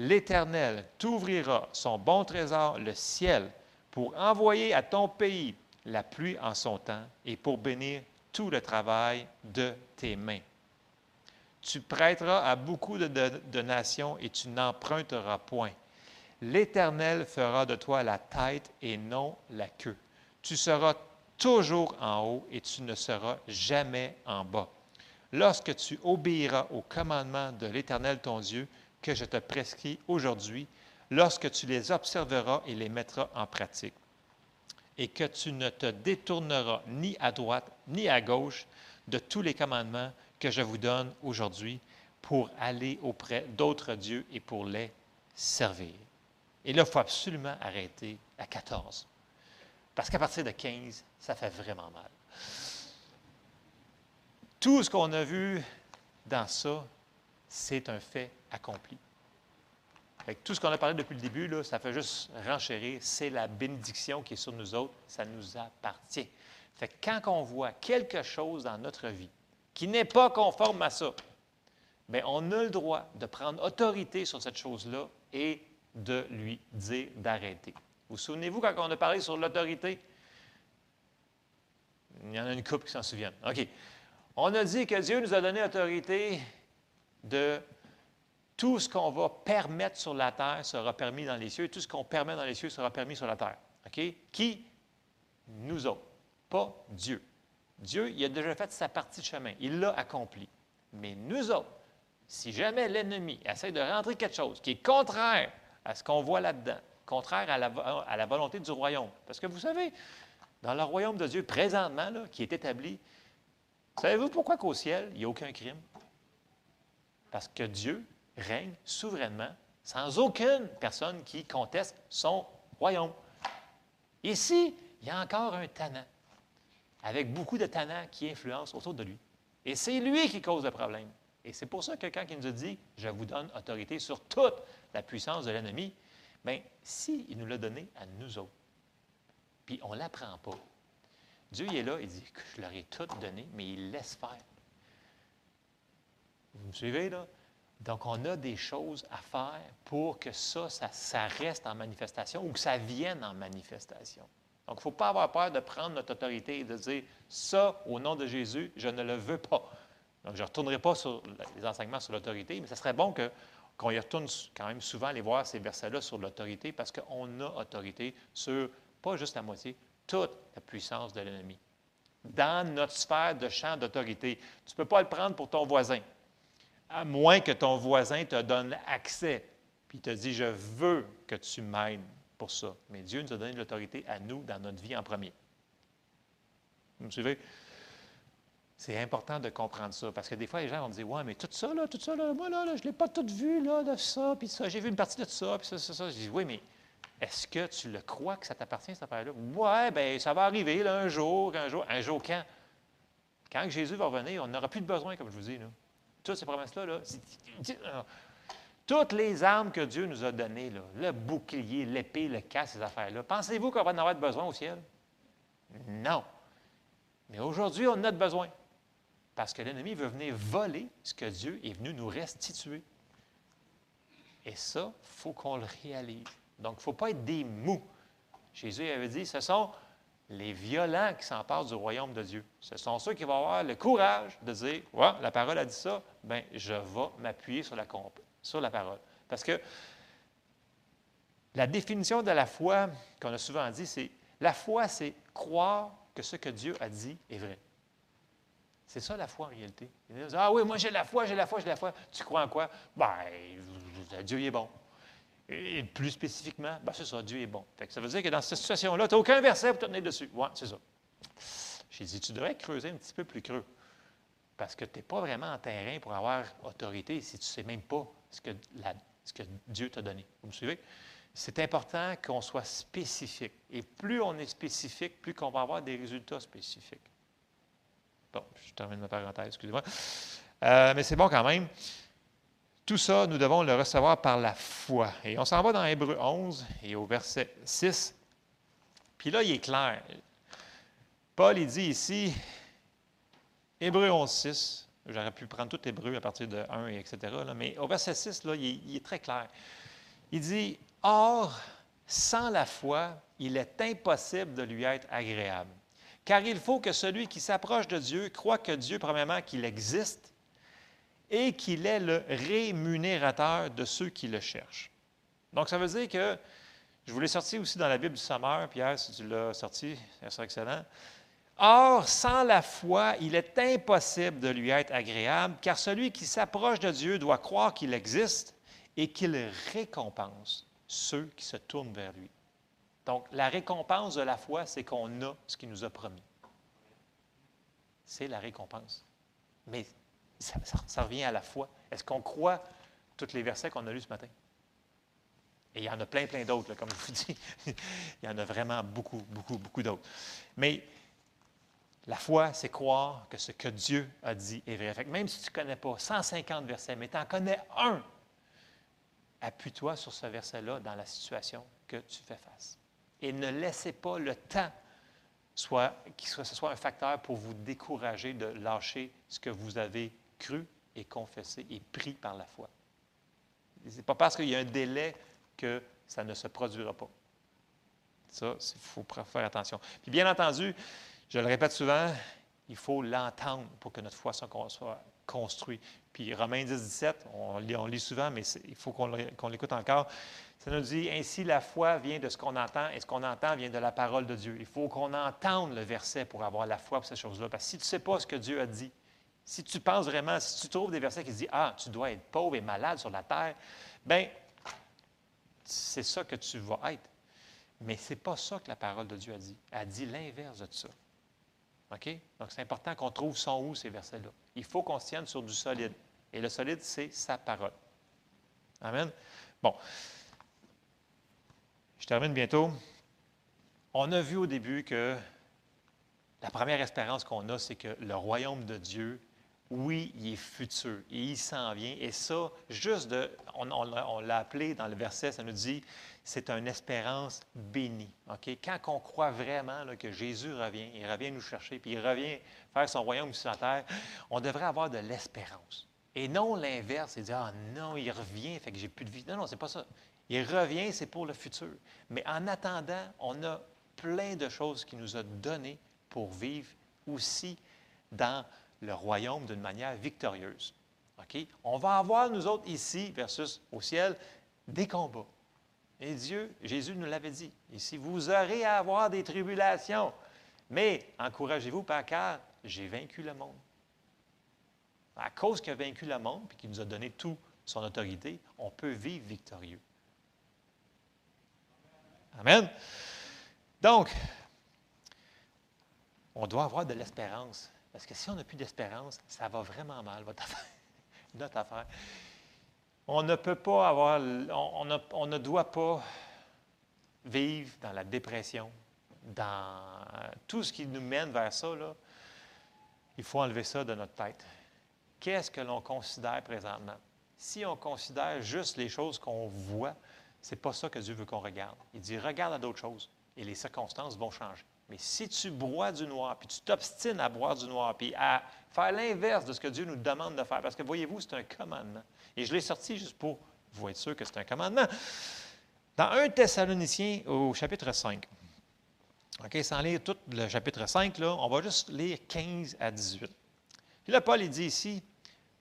[SPEAKER 2] L'Éternel t'ouvrira son bon trésor, le ciel, pour envoyer à ton pays la pluie en son temps et pour bénir tout le travail de tes mains. Tu prêteras à beaucoup de, nations et tu n'emprunteras point. L'Éternel fera de toi la tête et non la queue. Tu seras toujours en haut et tu ne seras jamais en bas lorsque tu obéiras aux commandements de l'Éternel ton Dieu que je te prescris aujourd'hui, lorsque tu les observeras et les mettras en pratique, et que tu ne te détourneras ni à droite ni à gauche de tous les commandements que je vous donne aujourd'hui pour aller auprès d'autres dieux et pour les servir. Et là, il faut absolument arrêter à 14. Parce qu'à partir de 15, ça fait vraiment mal. Tout ce qu'on a vu dans ça, c'est un fait accompli. tout ce qu'on a parlé depuis le début, ça fait juste renchérir. C'est la bénédiction qui est sur nous autres. Ça nous appartient. Fait quand on voit quelque chose dans notre vie qui n'est pas conforme à ça, bien, on a le droit de prendre autorité sur cette chose-là et de lui dire d'arrêter. Vous, vous souvenez-vous quand on a parlé sur l'autorité? Il y en a une couple qui s'en souviennent. OK. On a dit que Dieu nous a donné l'autorité de tout ce qu'on va permettre sur la terre sera permis dans les cieux, tout ce qu'on permet dans les cieux sera permis sur la terre. Qui? Nous autres, pas Dieu. Dieu, il a déjà fait sa partie de chemin. Il l'a accompli. Mais nous autres, si jamais l'ennemi essaie de rentrer quelque chose qui est contraire à ce qu'on voit là-dedans, contraire à la, volonté du royaume, parce que vous savez, dans le royaume de Dieu présentement, qui est établi, Savez-vous pourquoi qu'au ciel, il n'y a aucun crime? Parce que Dieu règne souverainement, sans aucune personne qui conteste son royaume. Ici, il y a encore un tannant, avec beaucoup de tannants qui influencent autour de lui. Et c'est lui qui cause le problème. Et c'est pour ça que quand il nous a dit, je vous donne autorité sur toute la puissance de l'ennemi, bien, s'il il nous l'a donné à nous autres, puis on ne l'apprend pas, Dieu est là, il dit je leur ai tout donné, mais il laisse faire. Vous me suivez là? Donc, on a des choses à faire pour que ça, ça, reste en manifestation ou que ça vienne en manifestation. Donc, il ne faut pas avoir peur de prendre notre autorité et de dire ça, au nom de Jésus, je ne le veux pas. Donc, je ne retournerai pas sur les enseignements sur l'autorité, mais ce serait bon qu'on y retourne quand même souvent aller voir ces versets-là sur l'autorité parce qu'on a autorité sur pas juste la moitié, toute la puissance de l'ennemi. Dans notre sphère de champ d'autorité, tu ne peux pas le prendre pour ton voisin, à moins que ton voisin te donne accès, puis te dit, je veux que tu m'aides pour ça. Mais Dieu nous a donné l'autorité à nous dans notre vie en premier. Vous me suivez? C'est important de comprendre ça, parce que des fois, les gens vont dire Ouais, mais tout ça, là, tout ça, là, moi, là, je ne l'ai pas tout vu, là, de ça, puis ça, j'ai vu une partie de ça, puis ça, ça, ça. Je dis Oui, mais est-ce que tu le crois que ça t'appartient, cette affaire-là? Oui, bien, ça va arriver, là, un jour, un jour. Un jour quand? Quand Jésus va revenir, on n'aura plus de besoin, comme je vous dis. Là. Toutes ces promesses-là, là, toutes les armes que Dieu nous a données, le bouclier, l'épée, le casque, ces affaires-là, pensez-vous qu'on va en avoir besoin au ciel? Non. Mais aujourd'hui, on en a besoin. Parce que l'ennemi veut venir voler ce que Dieu est venu nous restituer. Et ça, il faut qu'on le réalise. Donc, il ne faut pas être des mous. Jésus avait dit, ce sont les violents qui s'emparent du royaume de Dieu. Ce sont ceux qui vont avoir le courage de dire, ouais, la parole a dit ça, bien, je vais m'appuyer sur la, parole. Parce que la définition de la foi qu'on a souvent dit, c'est la foi, c'est croire que ce que Dieu a dit est vrai. C'est ça la foi en réalité. ah oui, moi j'ai la foi, j'ai la foi, j'ai la foi. Tu crois en quoi? Ben, Dieu est bon. Et plus spécifiquement, ben c'est ça, Dieu est bon. ça veut dire que dans cette situation-là, tu n'as aucun verset pour te tenir dessus. Oui, c'est ça. J'ai dit, tu devrais creuser un petit peu plus creux. Parce que tu n'es pas vraiment en terrain pour avoir autorité si tu ne sais même pas ce que, Dieu t'a donné. Vous me suivez? C'est important qu'on soit spécifique. Et plus on est spécifique, plus qu'on va avoir des résultats spécifiques. Bon, je termine ma parenthèse, excusez-moi. Euh, mais c'est bon quand même. Tout ça, nous devons le recevoir par la foi. Et on s'en va dans Hébreu 11 et au verset 6. Puis là, il est clair. Paul, il dit ici, Hébreu 11, 6, j'aurais pu prendre tout Hébreu à partir de 1, etc., mais au verset 6, là, il, est très clair. Il dit, Or, sans la foi, il est impossible de lui être agréable. Car il faut que celui qui s'approche de Dieu croit que Dieu, premièrement, qu'il existe et qu'il est le rémunérateur de ceux qui le cherchent. Donc, ça veut dire que, je vous l'ai sorti aussi dans la Bible du Sommeur, Pierre, si tu l'as sorti, ça excellent. Or, sans la foi, il est impossible de lui être agréable, car celui qui s'approche de Dieu doit croire qu'il existe et qu'il récompense ceux qui se tournent vers lui. Donc, la récompense de la foi, c'est qu'on a ce qu'il nous a promis. C'est la récompense. Mais ça, revient à la foi. Est-ce qu'on croit tous les versets qu'on a lus ce matin? Et il y en a plein, plein d'autres, comme je vous dis. il y en a vraiment beaucoup, beaucoup, beaucoup d'autres. Mais la foi, c'est croire que ce que Dieu a dit est vrai. même si tu ne connais pas 150 versets, mais tu en connais un, appuie-toi sur ce verset-là dans la situation que tu fais face. Et ne laissez pas le temps soit, que ce soit un facteur pour vous décourager de lâcher ce que vous avez cru et confessé et pris par la foi. Ce n'est pas parce qu'il y a un délai que ça ne se produira pas. Ça, il faut faire attention. Puis bien entendu, je le répète souvent, il faut l'entendre pour que notre foi soit construite. Puis Romains 10, 17, on lit, on lit souvent, mais il faut qu'on l'écoute encore. Ça nous dit, ainsi la foi vient de ce qu'on entend, et ce qu'on entend vient de la parole de Dieu. Il faut qu'on entende le verset pour avoir la foi pour ces choses-là. Parce que si tu ne sais pas ce que Dieu a dit, si tu penses vraiment, si tu trouves des versets qui disent Ah, tu dois être pauvre et malade sur la terre, bien, c'est ça que tu vas être. Mais ce n'est pas ça que la parole de Dieu a dit. Elle a dit l'inverse de ça. OK? Donc, c'est important qu'on trouve son où, ces versets-là. Il faut qu'on se tienne sur du solide. Et le solide, c'est sa parole. Amen? Bon. Je termine bientôt. On a vu au début que la première espérance qu'on a, c'est que le royaume de Dieu oui, il est futur et il s'en vient. Et ça, juste de, on, l'a appelé dans le verset, ça nous dit, c'est une espérance bénie. Quand on croit vraiment que Jésus revient, il revient nous chercher, puis il revient faire son royaume sur la terre, on devrait avoir de l'espérance. Et non l'inverse, c'est dire, ah non, il revient, fait que j'ai plus de vie. Non, non, c'est pas ça. Il revient, c'est pour le futur. Mais en attendant, on a plein de choses qu'il nous a données pour vivre aussi dans le royaume d'une manière victorieuse. On va avoir, nous autres, ici, versus au ciel, des combats. Et Dieu, Jésus nous l'avait dit, ici, vous aurez à avoir des tribulations. Mais encouragez-vous, par car j'ai vaincu le monde. À cause qu'il a vaincu le monde et qu'il nous a donné toute son autorité, on peut vivre victorieux. Amen. Donc, on doit avoir de l'espérance Parce que si on n'a plus d'espérance, ça va vraiment mal, votre affaire, notre affaire. On ne peut pas avoir, on, ne doit pas vivre dans la dépression, dans tout ce qui nous mène vers ça, il faut enlever ça de notre tête. Qu'est-ce que l'on considère présentement? Si on considère juste les choses qu'on voit, ce n'est pas ça que Dieu veut qu'on regarde. Il dit, regarde à d'autres choses et les circonstances vont changer. Mais si tu bois du noir, puis tu t'obstines à boire du noir, puis à faire l'inverse de ce que Dieu nous demande de faire, parce que voyez-vous, c'est un commandement. Et je l'ai sorti juste pour vous être sûr que c'est un commandement. Dans 1 Thessaloniciens au chapitre 5, OK, sans lire tout le chapitre 5, là, on va juste lire 15 à 18. Puis là, Paul il dit ici,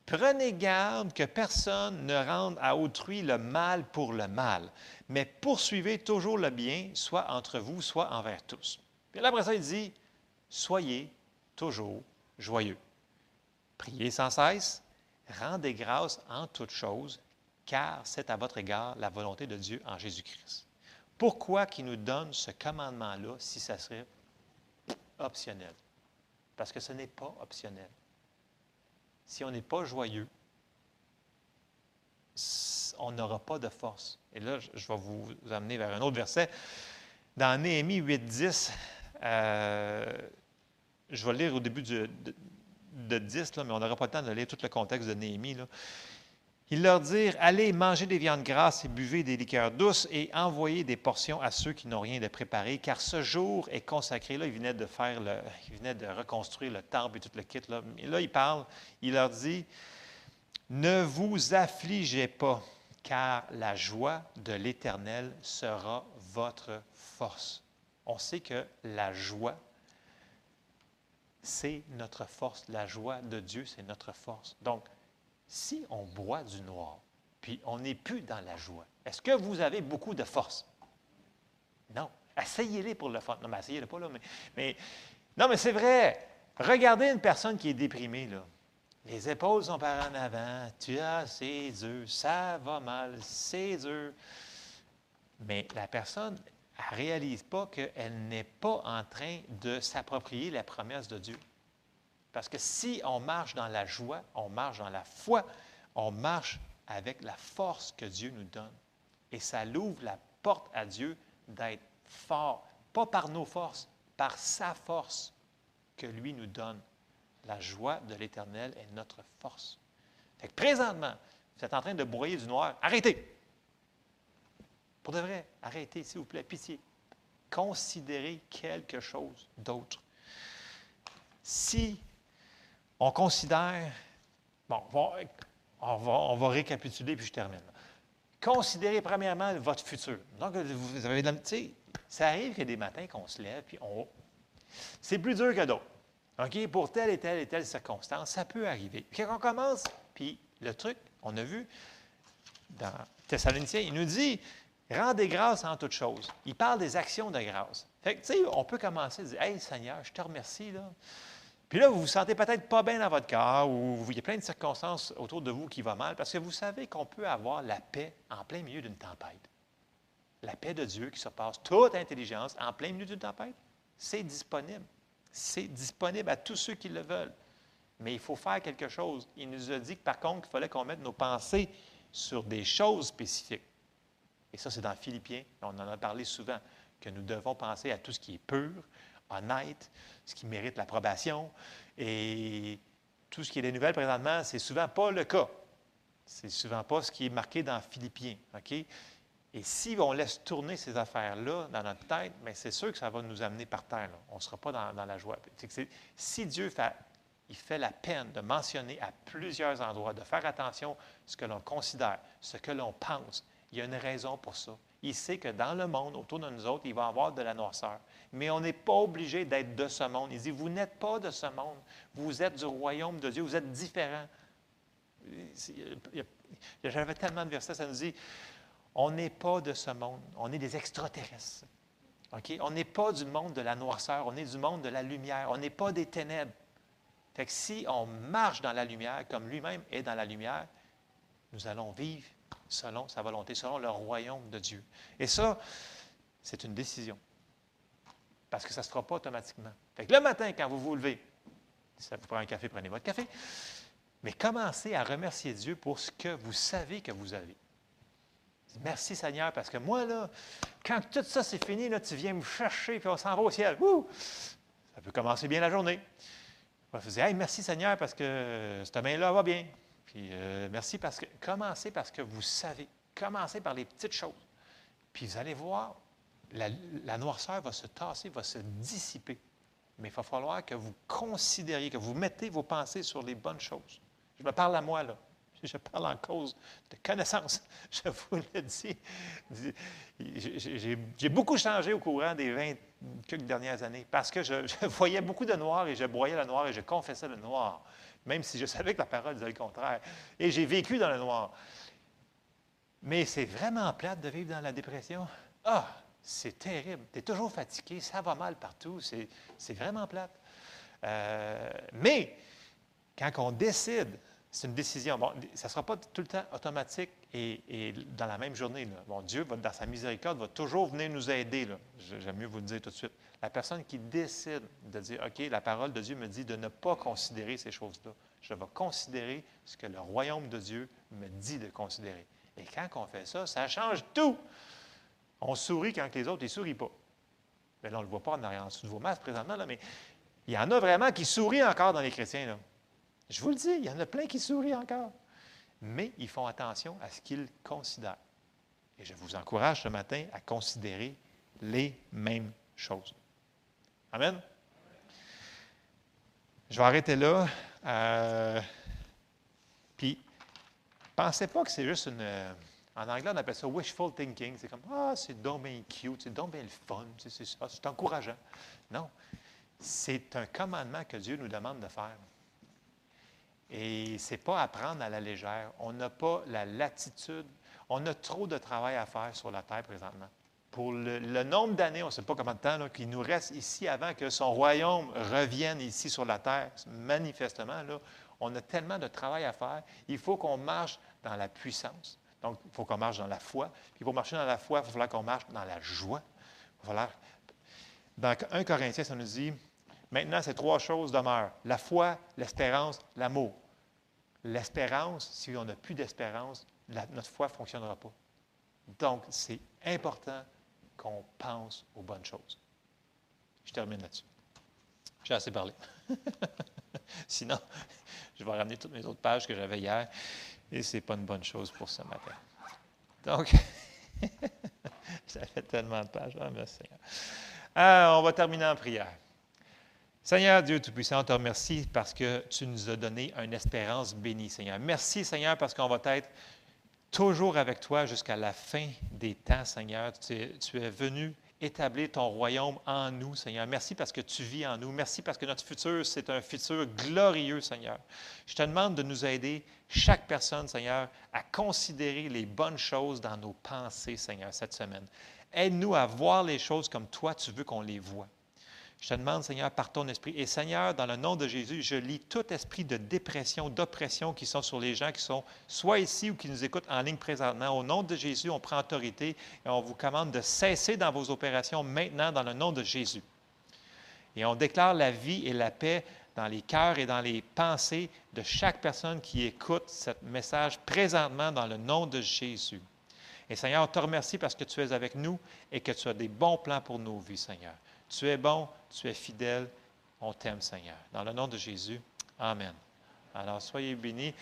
[SPEAKER 2] Prenez garde que personne ne rende à autrui le mal pour le mal, mais poursuivez toujours le bien, soit entre vous, soit envers tous. Puis là, après ça, il dit, Soyez toujours joyeux. Priez sans cesse, rendez grâce en toutes choses, car c'est à votre égard la volonté de Dieu en Jésus-Christ. Pourquoi qu'il nous donne ce commandement-là si ça serait optionnel? Parce que ce n'est pas optionnel. Si on n'est pas joyeux, on n'aura pas de force. Et là, je vais vous amener vers un autre verset. Dans Néhémie 8, 10, euh, je vais lire au début de, 10, mais on n'aura pas le temps de lire tout le contexte de Néhémie. Là. Il leur dit Allez manger des viandes grasses et buvez des liqueurs douces et envoyez des portions à ceux qui n'ont rien de préparé, car ce jour est consacré. Là, il venait de faire le, il venait de reconstruire le temple et tout le kit. Là. Et là, il parle, il leur dit Ne vous affligez pas, car la joie de l'Éternel sera votre force. On sait que la joie, c'est notre force. La joie de Dieu, c'est notre force. Donc, si on boit du noir, puis on n'est plus dans la joie, est-ce que vous avez beaucoup de force? Non. Essayez-les pour le fun. Non, mais essayez-le pas, là. Non, mais c'est vrai. Regardez une personne qui est déprimée, là. Les épaules sont par en avant. Tu as, c'est dur. Ça va mal. C'est dur. Mais la personne, elle ne réalise pas qu'elle n'est pas en train de s'approprier la promesse de Dieu. Parce que si on marche dans la joie, on marche dans la foi, on marche avec la force que Dieu nous donne. Et ça l'ouvre la porte à Dieu d'être fort, pas par nos forces, par sa force que lui nous donne. La joie de l'Éternel est notre force. Fait que présentement, vous êtes en train de broyer du noir. Arrêtez! Pour de vrai, arrêtez, s'il vous plaît, pitié. Considérez quelque chose d'autre. Si on considère, bon, on va, récapituler puis je termine. Considérez premièrement votre futur. Donc, vous avez de ça arrive qu'il y a des matins qu'on se lève puis on. C'est plus dur que d'autres. OK? Pour telle et telle et telle circonstance, ça peut arriver. Puis quand on commence, puis le truc, on a vu dans Thessaloniciens, il nous dit rendez grâce en toutes choses. Il parle des actions de grâce. Fait que, tu sais, on peut commencer à dire Hey Seigneur, je te remercie. Puis là, vous vous sentez peut-être pas bien dans votre cœur ou il y a plein de circonstances autour de vous qui vont mal parce que vous savez qu'on peut avoir la paix en plein milieu d'une tempête. La paix de Dieu qui surpasse toute intelligence en plein milieu d'une tempête, c'est disponible. C'est disponible à tous ceux qui le veulent. Mais il faut faire quelque chose. Il nous a dit que par contre, il fallait qu'on mette nos pensées sur des choses spécifiques. Et ça, c'est dans Philippiens. On en a parlé souvent, que nous devons penser à tout ce qui est pur, honnête, ce qui mérite l'approbation. Et tout ce qui est des nouvelles présentement, c'est souvent pas le cas. C'est souvent pas ce qui est marqué dans Philippiens. OK? Et si on laisse tourner ces affaires-là dans notre tête, c'est sûr que ça va nous amener par terre. On ne sera pas dans, la joie. si Dieu fait, il fait la peine de mentionner à plusieurs endroits, de faire attention à ce que l'on considère, ce que l'on pense, il y a une raison pour ça. Il sait que dans le monde, autour de nous autres, il va y avoir de la noirceur mais on n'est pas obligé d'être de ce monde. Il dit, vous n'êtes pas de ce monde, vous êtes du royaume de Dieu, vous êtes différent. J'avais tellement de versets, ça nous dit, on n'est pas de ce monde, on est des extraterrestres. On n'est pas du monde de la noirceur, on est du monde de la lumière, on n'est pas des ténèbres. Fait que si on marche dans la lumière, comme lui-même est dans la lumière, nous allons vivre selon sa volonté, selon le royaume de Dieu. Et ça, c'est une décision parce que ça ne se fera pas automatiquement. Le matin, quand vous vous levez, Si ça vous prend un café, prenez votre café. Mais commencez à remercier Dieu pour ce que vous savez que vous avez. Merci Seigneur, parce que moi, là, quand tout ça c'est fini, là, tu viens me chercher, puis on s'en va au ciel. Ça peut commencer bien la journée. Vous dire, hey, merci Seigneur, parce que cette main-là va bien. Puis euh, merci parce que, commencez parce que vous savez. Commencez par les petites choses. Puis vous allez voir, la, noirceur va se tasser, va se dissiper. Mais il va falloir que vous considériez, que vous mettez vos pensées sur les bonnes choses. Je me parle à moi, là. Je parle en cause de connaissance. Je vous le dis. J'ai beaucoup changé au courant des 20 quelques dernières années parce que je, voyais beaucoup de noir et je broyais le noir et je confessais le noir, même si je savais que la parole disait le contraire. Et j'ai vécu dans le noir. Mais c'est vraiment plate de vivre dans la dépression. Ah, c'est terrible. Tu es toujours fatigué, ça va mal partout. C'est vraiment plate. Euh, mais quand on décide c'est une décision. Bon, ça ne sera pas tout le temps automatique et, dans la même journée. Dieu, dans sa miséricorde, va toujours venir nous aider. J'aime mieux vous le dire tout de suite. La personne qui décide de dire, OK, la parole de Dieu me dit de ne pas considérer ces choses-là. Je vais considérer ce que le royaume de Dieu me dit de considérer. Et quand on fait ça, ça change tout. On sourit quand les autres ne sourient pas. Mais là, on ne le voit pas en arrière en dessous de vos masques présentement, là, mais il y en a vraiment qui sourient encore dans les chrétiens. Je vous le dis, il y en a plein qui sourient encore. Mais ils font attention à ce qu'ils considèrent. Et je vous encourage ce matin à considérer les mêmes choses. Amen. Je vais arrêter là. Euh, puis, pensez pas que c'est juste une. En anglais, on appelle ça wishful thinking. C'est comme Ah, c'est donc bien cute, c'est donc bien le fun, c'est ça, c'est encourageant. Non. C'est un commandement que Dieu nous demande de faire. Et ce n'est pas à prendre à la légère. On n'a pas la latitude. On a trop de travail à faire sur la terre présentement. Pour le, nombre d'années, on ne sait pas combien de temps, qu'il nous reste ici avant que son royaume revienne ici sur la terre, manifestement, on a tellement de travail à faire. Il faut qu'on marche dans la puissance. Donc, il faut qu'on marche dans la foi. Puis pour marcher dans la foi, il va falloir qu'on marche dans la joie. Il va falloir... Dans 1 Corinthiens, ça nous dit Maintenant, ces trois choses demeurent la foi, l'espérance, l'amour. L'espérance, si on n'a plus d'espérance, notre foi ne fonctionnera pas. Donc, c'est important qu'on pense aux bonnes choses. Je termine là-dessus. J'ai assez parlé. Sinon, je vais ramener toutes mes autres pages que j'avais hier et ce n'est pas une bonne chose pour ce matin. Donc, j'avais tellement de pages. Ah. Ah, on va terminer en prière. Seigneur Dieu Tout-Puissant, on te remercie parce que tu nous as donné une espérance bénie, Seigneur. Merci, Seigneur, parce qu'on va être toujours avec toi jusqu'à la fin des temps, Seigneur. Tu es, venu établir ton royaume en nous, Seigneur. Merci parce que tu vis en nous. Merci parce que notre futur, c'est un futur glorieux, Seigneur. Je te demande de nous aider, chaque personne, Seigneur, à considérer les bonnes choses dans nos pensées, Seigneur, cette semaine. Aide-nous à voir les choses comme toi, tu veux qu'on les voit. Je te demande, Seigneur, par ton esprit. Et Seigneur, dans le nom de Jésus, je lis tout esprit de dépression, d'oppression qui sont sur les gens qui sont soit ici ou qui nous écoutent en ligne présentement. Au nom de Jésus, on prend autorité et on vous commande de cesser dans vos opérations maintenant dans le nom de Jésus. Et on déclare la vie et la paix dans les cœurs et dans les pensées de chaque personne qui écoute ce message présentement dans le nom de Jésus. Et Seigneur, on te remercie parce que tu es avec nous et que tu as des bons plans pour nos vies, Seigneur. Tu es bon, tu es fidèle. On t'aime, Seigneur. Dans le nom de Jésus, Amen. Alors, soyez bénis.